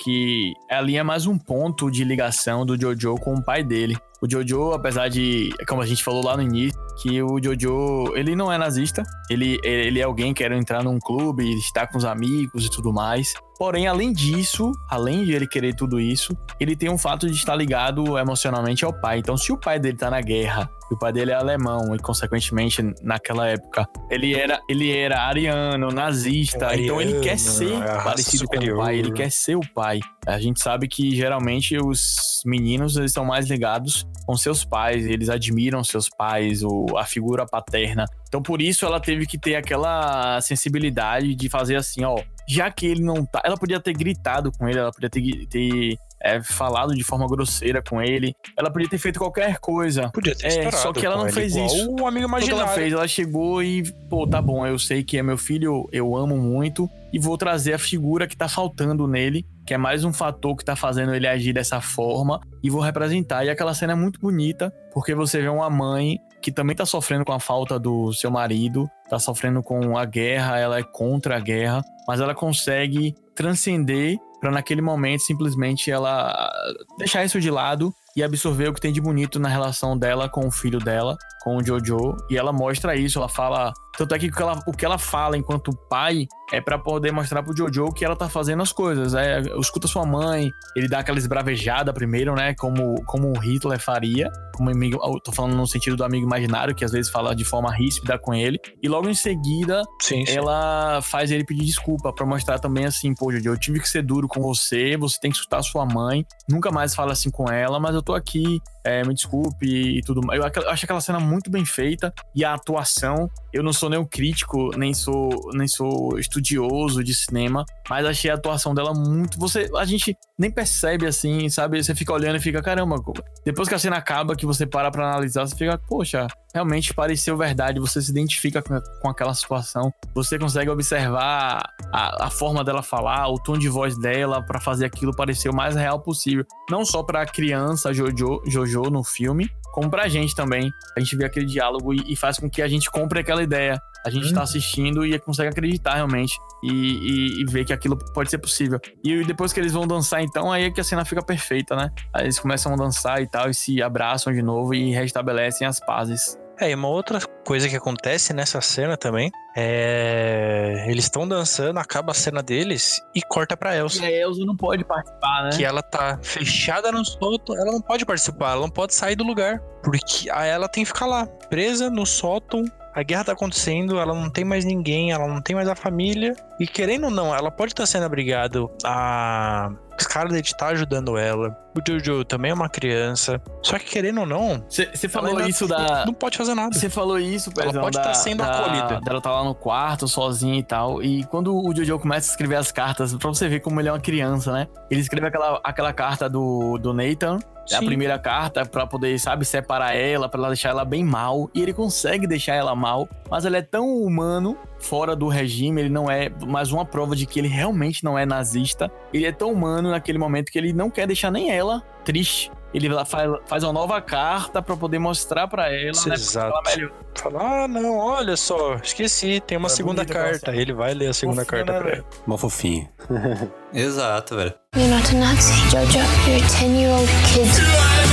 que ali é mais um ponto de ligação do Jojo com o pai dele. O Jojo, apesar de, como a gente falou lá no início, que o Jojo, ele não é nazista, ele, ele é alguém que quer entrar num clube, estar com os amigos e tudo mais. Porém, além disso, além de ele querer tudo isso, ele tem um fato de estar ligado emocionalmente ao pai. Então, se o pai dele tá na guerra, e o pai dele é alemão, e consequentemente, naquela época, ele era, ele era ariano, nazista, então ele quer ser raça parecido com o superior. pai, ele quer ser o pai. A gente sabe que geralmente os meninos eles são mais ligados com seus pais, eles admiram seus pais, o, a figura paterna. Então por isso ela teve que ter aquela sensibilidade de fazer assim, ó, já que ele não tá, ela podia ter gritado com ele, ela podia ter, ter é, falado de forma grosseira com ele, ela podia ter feito qualquer coisa. Podia ter É, só que ela não fez isso. O amigo O que ela imaginário. fez? Ela chegou e, pô, tá bom, eu sei que é meu filho, eu amo muito e vou trazer a figura que tá faltando nele, que é mais um fator que tá fazendo ele agir dessa forma e vou representar. E aquela cena é muito bonita, porque você vê uma mãe que também tá sofrendo com a falta do seu marido, tá sofrendo com a guerra, ela é contra a guerra, mas ela consegue transcender para naquele momento simplesmente ela deixar isso de lado e absorver o que tem de bonito na relação dela com o filho dela, com o Jojo, e ela mostra isso, ela fala, tanto é que o que ela, o que ela fala enquanto pai é para poder mostrar pro Jojo que ela tá fazendo as coisas, é, escuta sua mãe, ele dá aquela esbravejada primeiro, né, como como o Hitler faria, como amigo, eu tô falando no sentido do amigo imaginário, que às vezes fala de forma ríspida com ele, e logo em seguida Sim, sim. ela faz ele pedir desculpa pra mostrar também assim, pô, Jojo, eu tive que ser duro com você, você tem que escutar sua mãe, nunca mais fala assim com ela, mas eu tô aqui, é, me desculpe e tudo mais. Eu ac- eu acho aquela cena muito bem feita e a atuação, eu não sou nem um crítico, nem sou, nem sou estudioso de cinema, mas achei a atuação dela muito. Você, a gente nem percebe assim, sabe? Você fica olhando e fica, caramba, depois que a cena acaba, que você para pra analisar, você fica, poxa, realmente pareceu verdade, você se identifica com, com aquela situação, você consegue observar a, a forma dela falar, o tom de voz dela pra fazer aquilo parecer o mais real possível. Não só pra criança Jojo, Jojo no filme, como pra gente também. A gente vê aquele diálogo e, e faz com que a gente compre aquela ideia. A gente tá assistindo e consegue acreditar realmente e, e, e ver que aquilo pode ser possível. E depois que eles vão dançar, então, aí é que a cena fica perfeita, né? Aí eles começam a dançar e tal, e se abraçam de novo e restabelecem as pazes. É, e uma outra coisa que acontece nessa cena também é. Eles estão dançando, acaba a cena deles e corta pra Elsa. E a Elsa não pode participar, né? Que ela tá fechada no sótão, ela não pode participar, ela não pode sair do lugar. Porque a ela tem que ficar lá, presa no sótão. A guerra tá acontecendo, ela não tem mais ninguém, ela não tem mais a família. E querendo ou não, ela pode estar sendo abrigada. A Scarlett tá ajudando ela. O Jojo também é uma criança. Só que querendo ou não, Você falou ela isso da. não pode fazer nada. Você falou isso, Ela Pezão, pode da, tá sendo da- acolhida. Dela tá lá no quarto, sozinha e tal. E quando o Jojo começa a escrever as cartas, pra você ver como ele é uma criança, né? Ele escreve aquela, aquela carta do, do Nathan. É a primeira carta pra poder, sabe, separar ela, pra ela deixar ela bem mal. E ele consegue deixar ela mal, mas ele é tão humano fora do regime, ele não é mais uma prova de que ele realmente não é nazista. Ele é tão humano naquele momento que ele não quer deixar nem ela triste. Ele lá faz, faz uma nova carta pra poder mostrar pra ela, Isso, né? exato. Ela. Fala, ah, não, olha só, esqueci, tem uma É segunda carta. Ele vai ler a segunda Fofinho, carta né, pra velho? ele. Mó fofinho. Exato, velho. You're not a Nazi, Jojo. You're a 10 year old kid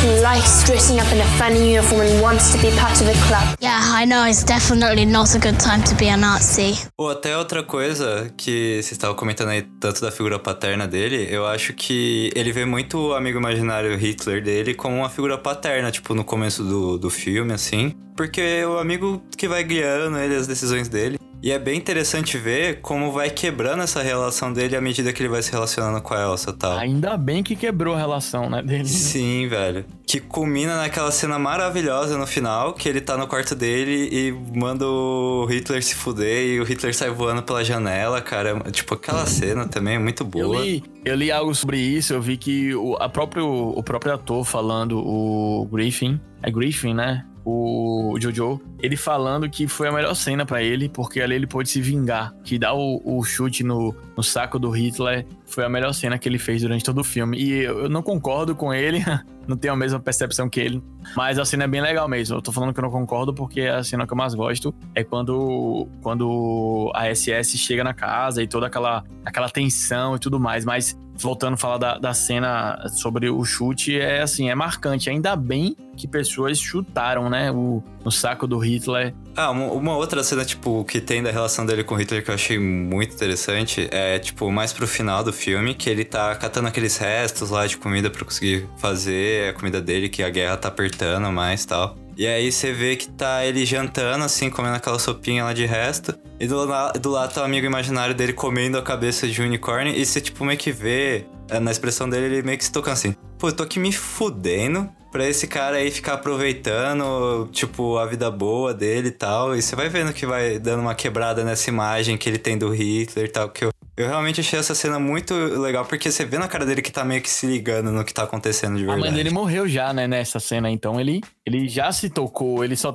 who likes dressing up in a funny uniform and wants to be part of a club. Yeah, I know it's definitely not a good time to be a Nazi. Ou até outra coisa que vocês estavam comentando aí, tanto da figura paterna dele, eu acho que ele vê muito o amigo imaginário Hitler dele como uma figura paterna, tipo, no começo do, do filme, assim. Porque é o amigo que vai guiando ele, as decisões dele. E é bem interessante ver como vai quebrando essa relação dele à medida que ele vai se relacionando com a Elsa e tal. Ainda bem que quebrou a relação, né, dele. Sim, velho. Que culmina naquela cena maravilhosa no final, que ele tá no quarto dele e manda o Hitler se fuder e o Hitler sai voando pela janela, cara. Tipo, aquela cena também é muito Eu boa. li, eu li algo sobre isso, eu vi que o, a próprio, o próprio ator falando, o Griffin, é Griffin, né? O Jojo, ele falando que foi a melhor cena pra ele, porque ali ele pôde se vingar. Que dar o, o chute no, no saco do Hitler foi a melhor cena que ele fez durante todo o filme. E eu, eu não concordo com ele, não tenho a mesma percepção que ele, mas a cena é bem legal mesmo. Eu tô falando que eu não concordo porque a cena que eu mais gosto é quando, quando a SS chega na casa e toda aquela, aquela tensão e tudo mais. Mas voltando a falar da, da cena sobre o chute, é assim, é marcante. Ainda bem que pessoas chutaram, né, o, no saco do Hitler. Ah, uma, uma outra cena, tipo, que tem da relação dele com o Hitler que eu achei muito interessante é, tipo, mais pro final do filme, que ele tá catando aqueles restos lá de comida pra conseguir fazer a comida dele, que a guerra tá apertando mais e tal. E aí você vê que tá ele jantando, assim, comendo aquela sopinha lá de resto. E do, do lado tá o amigo imaginário dele comendo a cabeça de unicórnio. E você, tipo, meio que vê, é, na expressão dele, ele meio que se tocando assim. Pô, eu tô aqui me fudendo pra esse cara aí ficar aproveitando, tipo, a vida boa dele e tal. E você vai vendo que vai dando uma quebrada nessa imagem que ele tem do Hitler e tal. Que eu, eu realmente achei essa cena muito legal, porque você vê na cara dele que tá meio que se ligando no que tá acontecendo de A verdade. mãe dele morreu já, né, nessa cena. Então ele, ele já se tocou, ele só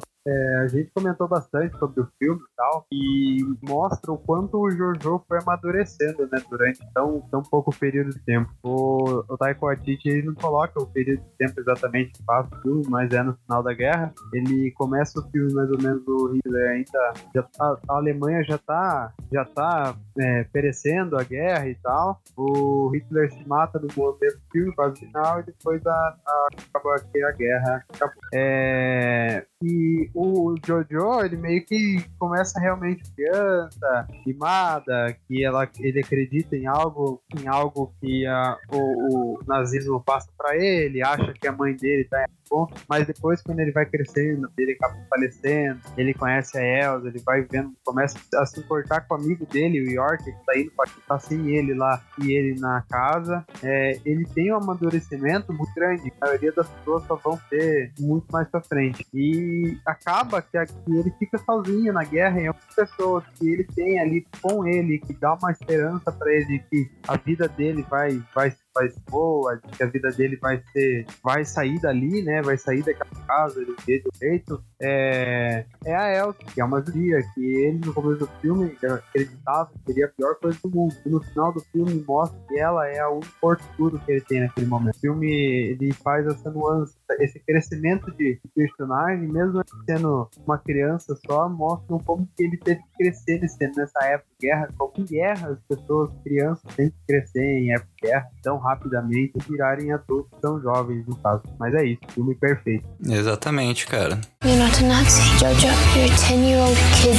A gente comentou bastante sobre o filme e tal, e mostra o quanto o Jojo foi amadurecendo, né, durante tão, tão pouco período de tempo. O, o Waititi, ele não coloca o período de tempo exatamente que passa o filme, mas é no final da guerra. Ele começa o filme mais ou menos do Hitler ainda, já tá- a Alemanha já tá, já tá é, perecendo a guerra e tal. O Hitler se mata no momento filme, quase final, e depois a, a, acaba aqui a guerra. Acabou. É, e o Jojo, ele meio que começa realmente criança, mimada, que ela, ele acredita em algo, em algo que a, o, o nazismo passa pra ele, acha que a mãe dele tá mas depois quando ele vai crescendo, ele acaba falecendo, ele conhece a Elsa, ele vai vendo, começa a se importar com o amigo dele, o York, que tá indo pra tá sem ele lá e ele na casa, é, ele tem um amadurecimento muito grande, a maioria das pessoas só vão ter muito mais pra frente, e acaba que, aqui ele fica sozinho na guerra, e é uma pessoa que ele tem ali com ele, que dá uma esperança pra ele, que a vida dele vai, vai ser boa, de que a vida dele vai ser, vai sair dali, né? Vai sair daquela casa, ele vê do jeito. É, é a Elsa, que é uma judia, que ele no começo do filme acreditava que seria a pior coisa do mundo. E no final do filme mostra que ela é único porto seguro que ele tem naquele momento. O filme ele faz essa nuance, esse crescimento de personagem, mesmo sendo uma criança só, mostram como que ele teve que crescer nesse, nessa época de guerra. Como em guerra as pessoas, crianças, têm que crescer em época guerra tão rapidamente e virarem adultos tão jovens, no caso. Mas é isso, filme perfeito. Exatamente, cara. You're not a Nazi, Jojo. You're a 10 year old kid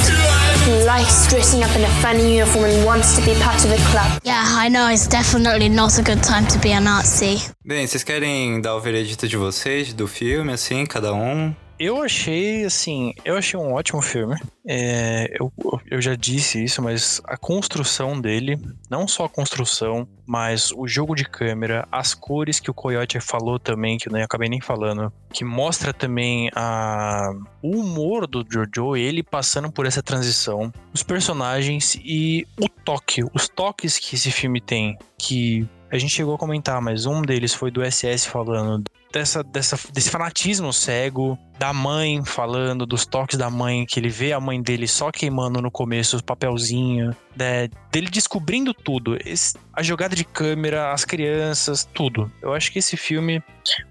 who likes dressing up in a funny uniform and wants to be part of a club. Yeah, I know it's definitely not a good time to be a Nazi. Bem, vocês querem dar o veredito de vocês do filme, assim, cada um? Eu achei, assim, eu achei um ótimo filme. É, eu, eu já disse isso, mas a construção dele, não só a construção, mas o jogo de câmera, as cores que o Coyote falou também, que eu nem acabei nem falando, que mostra também a, o humor do Jojo, ele passando por essa transição, os personagens e o toque, os toques que esse filme tem, que a gente chegou a comentar, mas um deles foi do SS falando dessa, dessa, desse fanatismo cego, da mãe falando, dos toques da mãe, que ele vê a mãe dele só queimando no começo o papelzinho, né, dele descobrindo tudo. Esse- a jogada de câmera, as crianças, tudo. Eu acho que esse filme,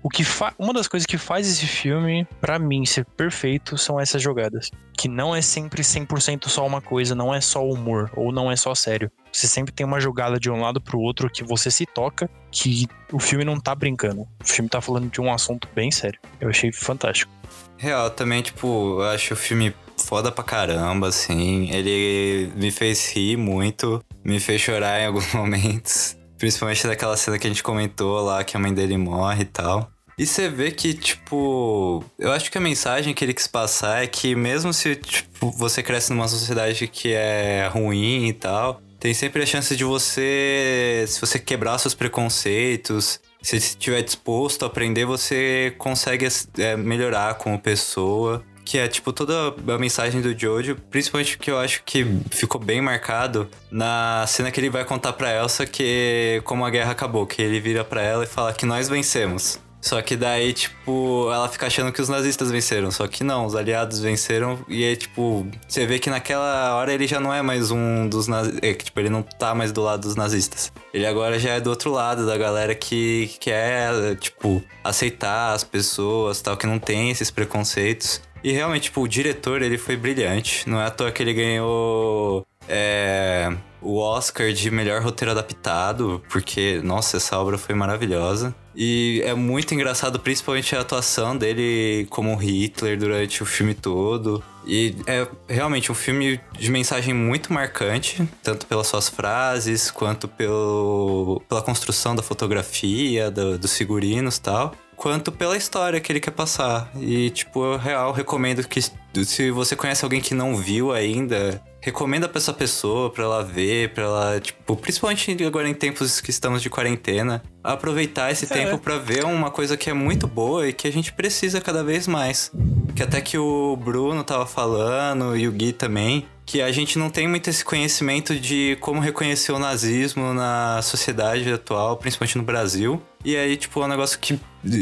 o que fa- uma das coisas que faz esse filme, pra mim, ser perfeito são essas jogadas. Que não é sempre 100% só uma coisa, não é só humor, ou não é só sério. Você sempre tem uma jogada de um lado pro outro que você se toca, que o filme não tá brincando. O filme tá falando de um assunto bem sério. Eu achei fantástico. Real, também, tipo, eu acho o filme foda pra caramba, assim. Ele me fez rir muito, me fez chorar em alguns momentos. Principalmente daquela cena que a gente comentou lá, que a mãe dele morre e tal. E você vê que, tipo, eu acho que a mensagem que ele quis passar é que mesmo se, tipo, você cresce numa sociedade que é ruim e tal, tem sempre a chance de você, se você quebrar seus preconceitos, se estiver disposto a aprender, você consegue é, melhorar como pessoa. Que é, tipo, toda a mensagem do Jojo, principalmente que eu acho que ficou bem marcado na cena que ele vai contar pra Elsa que como a guerra acabou, que ele vira pra ela e fala que nós vencemos. Só que daí, tipo, ela fica achando que os nazistas venceram. Só que não, os aliados venceram. E aí, tipo, você vê que naquela hora ele já não é mais um dos nazistas. É, tipo, ele não tá mais do lado dos nazistas. Ele agora já é do outro lado, da galera que quer, tipo, aceitar as pessoas tal, que não tem esses preconceitos. E realmente, tipo, o diretor, ele foi brilhante. Não é à toa que ele ganhou. É, o Oscar de melhor roteiro adaptado, porque, nossa, essa obra foi maravilhosa. E é muito engraçado, principalmente a atuação dele como Hitler durante o filme todo. E é realmente um filme de mensagem muito marcante, tanto pelas suas frases, quanto pelo, pela construção da fotografia, do- dos figurinos tal quanto pela história que ele quer passar. E, tipo, eu real recomendo que se você conhece alguém que não viu ainda, recomenda pra essa pessoa, pra ela ver, pra ela, tipo, principalmente agora em tempos que estamos de quarentena, aproveitar esse tempo pra ver uma coisa que é muito boa e que a gente precisa cada vez mais. Que até que o Bruno tava falando e o Gui também, que a gente não tem muito esse conhecimento de como reconhecer o nazismo na sociedade atual, principalmente no Brasil. E aí, tipo, é um negócio que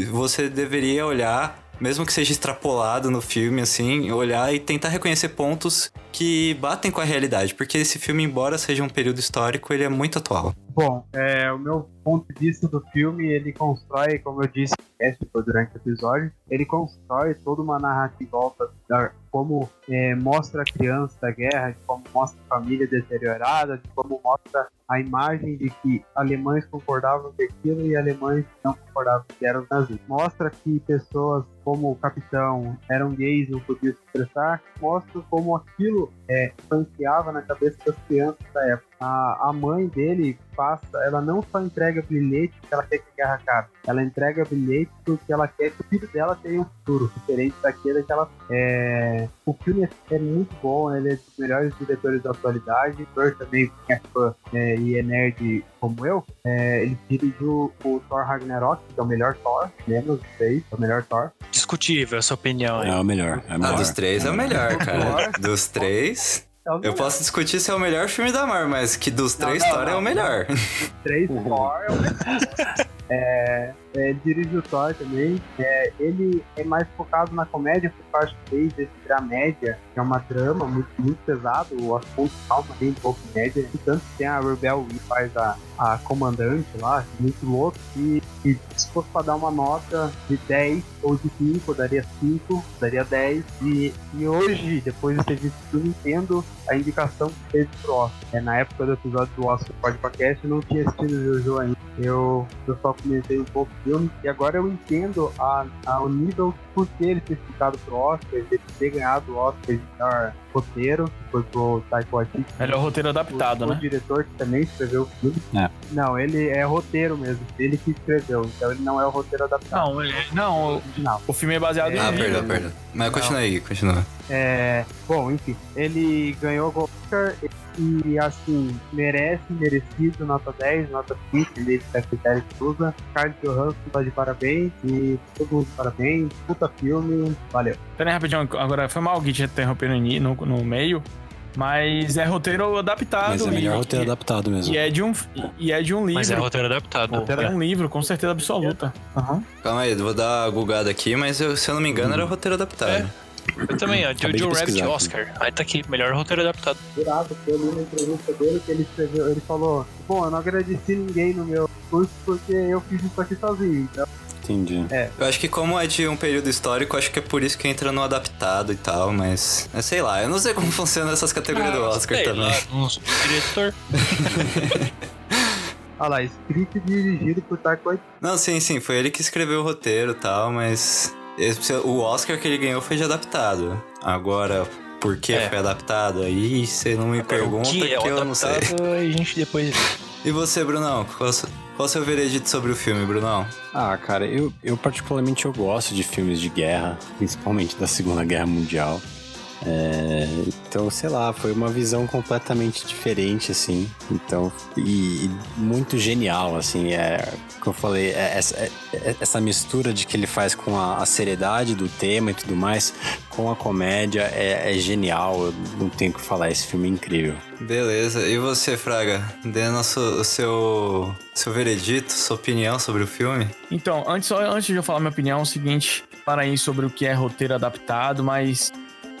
você deveria olhar, mesmo que seja extrapolado no filme, assim, olhar e tentar reconhecer pontos que batem com a realidade. Porque esse filme, embora seja um período histórico, ele é muito atual. Bom, é, o meu ponto de vista do filme, ele constrói, como eu disse durante o episódio, ele constrói toda uma narrativa volta da como é, mostra a criança da guerra, de como mostra a família deteriorada, de como mostra a imagem de que alemães concordavam com aquilo e alemães não concordavam que eram nazistas. Mostra que pessoas como o capitão eram gays e não podiam se expressar. Mostra como aquilo é, influenciava na cabeça das crianças da época. A, a mãe dele passa, ela não só entrega bilhete porque ela quer que a guerra acabe, ela entrega bilhete porque ela quer que o filho dela tenha um futuro diferente daquele que ela é, o filme é muito bom, ele é dos melhores diretores da atualidade. O também é fã é, e é nerd como eu. É, ele dirigiu o Thor Ragnarok, que é o melhor Thor, menos dos três, é o melhor Thor. Discutível essa opinião. É o melhor. É o Ah, melhor. dos três é o melhor, cara. Dos três. É Eu posso discutir se é o melhor filme da Marvel, mas que dos Não, três, não, Thor é não. o melhor. Dos três Thor é o melhor. É, é, dirige o Thor também. É, ele é mais focado na comédia, eu acho que fez esse dramédia, que é uma drama muito, muito pesado, o assunto calma um pouco média. E tanto que tem a Rebel que faz a, a comandante lá, muito louco. E, e se fosse pra dar uma nota de 10 ou de 5, eu daria 5, daria 10. E, e hoje, depois de ter visto tudo, entendo a indicação que teve pro Oscar. É, na época do episódio do Oscar Podcast, eu não tinha assistido o Jojo ainda. Eu, eu só comentei um pouco filme. E agora eu entendo a, a, o nível por que ele ter ficado pro Oscar, ele ter ganhado o Oscar de melhor roteiro, que foi pro Taiko Waititi. Melhor roteiro adaptado, o, né? O diretor que também escreveu o filme. É. Não, ele é roteiro mesmo. Ele que escreveu, então ele não é o roteiro adaptado. Não, ele- não, o- original. o filme é baseado Ah, em perdão, livro. perdão. Mas continua aí, continua. É, bom, enfim, ele ganhou o Oscar e, assim, merece, merecido, nota 10, nota 5, ele é critério que usa. Carlos Johansson tá de parabéns e todo mundo de parabéns. Puta filme, valeu. Pera aí, rapidinho, agora foi mal o Gui te interromper no, no, no meio. Mas é roteiro adaptado. Mas é melhor e- roteiro e- adaptado mesmo. E é de um, e é de um livro. Mas é roteiro adaptado. É um livro, com certeza absoluta. Aham. Calma aí, eu vou dar uma gugada aqui, mas eu- se eu não me engano era roteiro adaptado. É. Eu também, ó. Jojo Rabbit aqui. Oscar. Aí tá aqui, melhor roteiro adaptado. Que eu li na entrevista dele que ele escreveu, ele falou, bom, eu não agradeci ninguém no meu curso porque eu fiz isso aqui sozinho. Então, Entendi. Eu acho que como é de um período histórico, acho que é por isso que entra no adaptado e tal, mas... é, sei lá, eu não sei como funcionam essas categorias do Oscar Sei também. lá, sou diretor. olha lá, escrito e dirigido por Taika Waititi. Não, sim, sim, foi ele que escreveu o roteiro e tal, mas... esse- o Oscar que ele ganhou foi de adaptado. Agora, por que É. foi adaptado? Aí você não me Agora, pergunta o que que, é o eu não sei. a gente depois. E você, Brunão? Qual, é qual o seu veredito sobre o filme, Brunão? Ah, cara, eu, eu particularmente eu gosto de filmes de guerra, principalmente da Segunda Guerra Mundial. É, então, sei lá, foi uma visão completamente diferente, assim. Então, e, e muito genial, assim. É, como eu falei, é essa, é- é- essa mistura de que ele faz com a, a seriedade do tema e tudo mais, com a comédia, é, é genial. Eu não tenho o que falar, esse filme é incrível. Beleza. E você, Fraga? Dê nosso, o seu, seu veredito, sua opinião sobre o filme? Então, antes, antes de eu falar minha opinião, é o seguinte, para aí sobre o que é roteiro adaptado, mas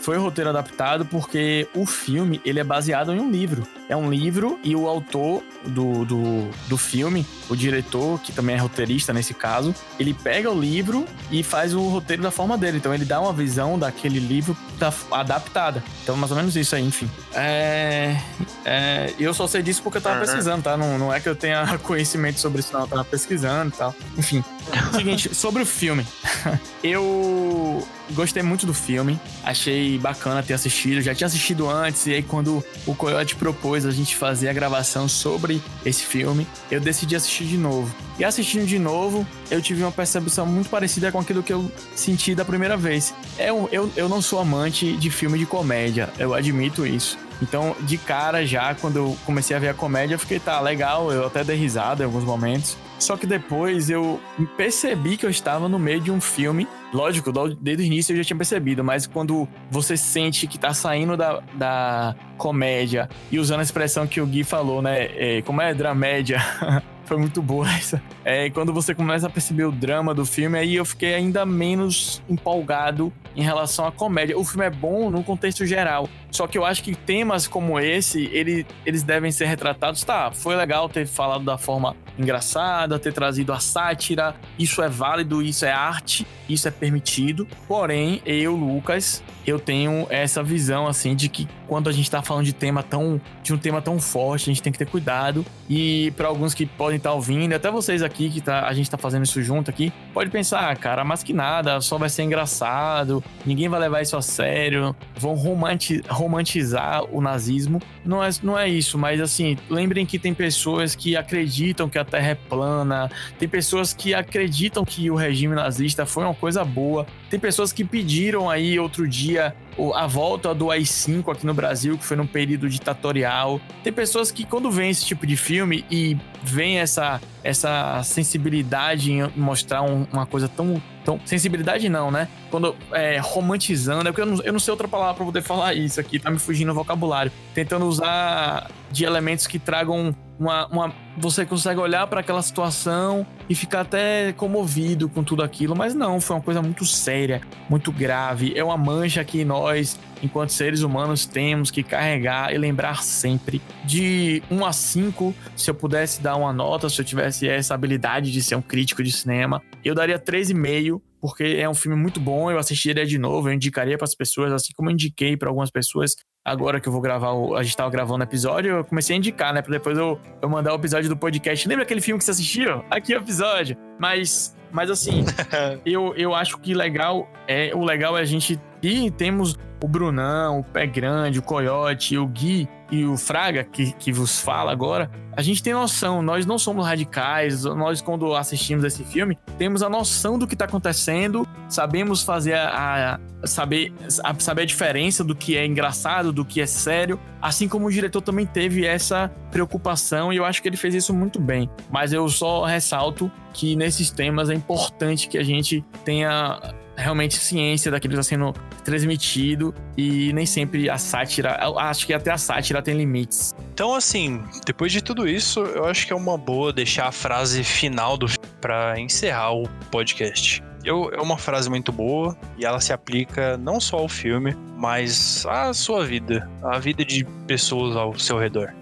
foi roteiro adaptado porque o filme, ele é baseado em um livro. É um livro e o autor do, do, do filme, o diretor, que também é roteirista nesse caso, ele pega o livro e faz o roteiro da forma dele. Então ele dá uma visão daquele livro da- adaptada. Então, mais ou menos isso aí, enfim. É, é, eu só sei disso porque eu tava pesquisando, tá? Não, não é que eu tenha conhecimento sobre isso, não. Eu tava pesquisando e tal. Enfim. Seguinte, sobre o filme. eu gostei muito do filme. Achei bacana ter assistido. Já tinha assistido antes. E aí, quando o Coyote propôs a gente fazer a gravação sobre esse filme, eu decidi assistir de novo. E assistindo de novo, eu tive uma percepção muito parecida com aquilo que eu senti da primeira vez. Eu, eu, eu não sou amante de filme de comédia. Eu admito isso. Então, de cara já, quando eu comecei a ver a comédia, eu fiquei, tá, legal, eu até dei risada em alguns momentos. Só que depois eu percebi que eu estava no meio de um filme. Lógico, desde o início eu já tinha percebido, mas quando você sente que tá saindo da, da comédia e usando a expressão que o Gui falou, né? é, como é dramédia? Foi muito boa essa. É, quando você começa a perceber o drama do filme, aí eu fiquei ainda menos empolgado em relação à comédia. O filme é bom no contexto geral. Só que eu acho que temas como esse, ele, eles devem ser retratados. Tá, foi legal ter falado da forma engraçada, ter trazido a sátira. Isso é válido, isso é arte, isso é permitido. Porém, eu, Lucas, eu tenho essa visão assim de que quando a gente tá falando de tema tão de um tema tão forte, a gente tem que ter cuidado. E para alguns que podem estar ouvindo, até vocês aqui que tá, a gente tá fazendo isso junto aqui, pode pensar, ah, cara, mas que nada, só vai ser engraçado, ninguém vai levar isso a sério, vão romanti- romantizar o nazismo. Não é, não é isso, mas assim, lembrem que tem pessoas que acreditam que a Terra é plana, tem pessoas que acreditam que o regime nazista foi uma coisa boa, tem pessoas que pediram aí outro dia a volta do AI-5 aqui no Brasil, que foi num período ditatorial. Tem pessoas que, quando vêem esse tipo de filme e veem essa, essa sensibilidade em mostrar um- uma coisa tão, tão. Sensibilidade não, né? Quando é romantizando, é porque eu não, eu não sei outra palavra pra poder falar isso aqui, tá me fugindo o vocabulário. Tentando usar de elementos que tragam uma. uma você consegue olhar para aquela situação e ficar até comovido com tudo aquilo, mas não, foi uma coisa muito séria, muito grave. É uma mancha que nós, enquanto seres humanos, temos que carregar e lembrar sempre. De 1 a 5, se eu pudesse dar uma nota, se eu tivesse essa habilidade de ser um crítico de cinema, eu daria 3,5. Porque é um filme muito bom, eu assistiria de novo, eu indicaria para as pessoas, assim como eu indiquei para algumas pessoas agora que eu vou gravar, o, a gente tava gravando o episódio, eu comecei a indicar, né? Pra depois eu, eu mandar o episódio do podcast. Lembra aquele filme que você assistiu? Aqui é o episódio. Mas, mas assim, eu, eu acho que legal é o legal é a gente. E temos o Brunão, o Pé Grande, o Coyote, o Gui e o Fraga, que, que vos fala agora. A gente tem noção, nós não somos radicais, nós, quando assistimos esse filme, temos a noção do que tá acontecendo, sabemos fazer a, a saber, a, saber a diferença do que é engraçado, do que é sério, assim como o diretor também teve essa preocupação e eu acho que ele fez isso muito bem. Mas eu só ressalto que nesses temas é importante que a gente tenha realmente ciência daquilo que está sendo transmitido e nem sempre a sátira, acho que até a sátira tem limites. Então, assim, depois de tudo isso, eu acho que é uma boa deixar a frase final do para encerrar o podcast. Eu, é uma frase muito boa e ela se aplica não só ao filme, mas à sua vida, à vida de pessoas ao seu redor.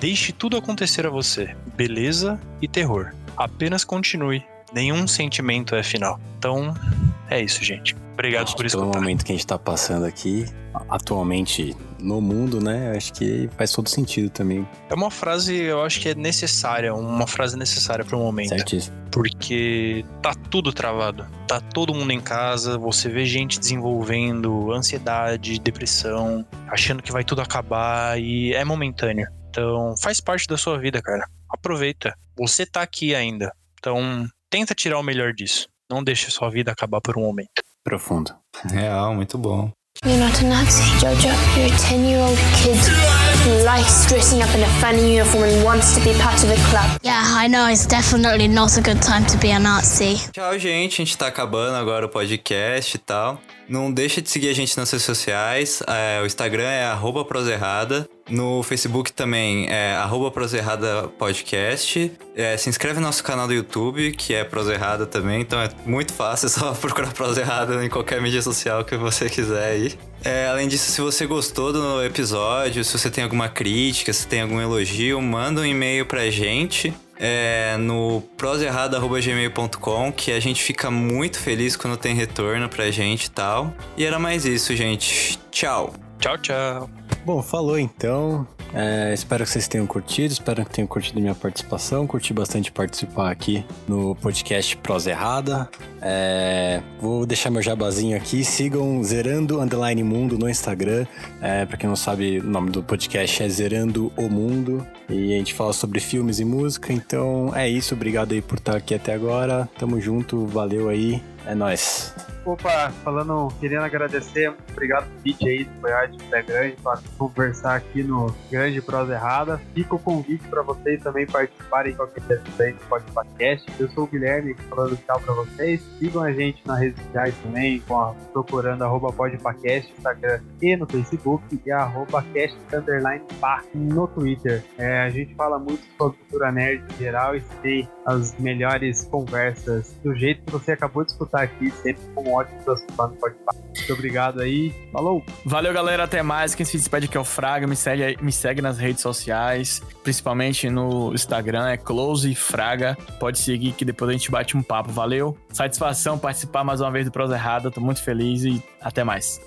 Deixe tudo acontecer a você, beleza e terror. Apenas continue. Nenhum sentimento é final. Então, é isso, gente. Obrigado Acho por que Pelo momento que a gente tá passando aqui, atualmente no mundo, né? Acho que faz todo sentido também. É uma frase, eu acho que é necessária, uma frase necessária para o momento. Certíssimo. porque tá tudo travado. Tá todo mundo em casa, você vê gente desenvolvendo ansiedade, depressão, achando que vai tudo acabar e é momentâneo. Então, faz parte da sua vida, cara. Aproveita. Você tá aqui ainda. Então, tenta tirar o melhor disso. Não deixe sua vida acabar por um momento. Profundo. Real, muito bom. You're not a Nazi, Jojo. You're a 10 year old kid who likes dressing up in a funny uniform and wants to be part of a club. Yeah, I know it's definitely not a good time to be a Nazi. Tchau, gente. A gente tá acabando agora o podcast e tal. Não deixa de seguir a gente nas redes sociais. É, o Instagram é arroba proserrada. No Facebook também é arroba proserrada podcast. É, se inscreve no nosso canal do YouTube, que é proserrada também. Então é muito fácil, é só procurar proserrada em qualquer mídia social que você quiser aí. É, além disso, se você gostou do episódio, se você tem alguma crítica, se tem algum elogio, manda um e-mail pra gente é, no proserrado.gmail.com que a gente fica muito feliz quando tem retorno pra gente e tal. E era mais isso, gente. Tchau. Tchau, tchau. Bom, falou então. É, espero que vocês tenham curtido, espero que tenham curtido minha participação. Curti bastante participar aqui no podcast Prosa Errada. É, vou deixar meu jabazinho aqui. Sigam Zerando Underline Mundo no Instagram. É, pra quem não sabe, o nome do podcast é Zerando o Mundo. E a gente fala sobre filmes e música. Então é isso. Obrigado aí por estar aqui até agora. Tamo junto, valeu aí. É nóis. Opa, falando, querendo agradecer, obrigado pelo convite aí do Goiás de Pé Grande conversar aqui no Grande Prosa Errada. Fica o convite para vocês também participarem qualquer dia do podcast. Eu sou o Guilherme, falando tchau para vocês. Sigam a gente nas redes sociais também, com a, procurando arroba podpacast, Instagram e no Facebook, e arroba cast underline pá no Twitter. É, a gente fala muito sobre cultura nerd em geral e tem as melhores conversas do jeito que você acabou de escutar aqui, sempre com ótimos Podpah. Muito obrigado aí. Falou! Valeu, galera. Até mais. Quem se despede que é o Fraga, me segue, me segue nas redes sociais, principalmente no Instagram, é Close Fraga. Pode seguir que depois a gente bate um papo. Valeu, satisfação participar mais uma vez do Prosa Errada, tô muito feliz e até mais.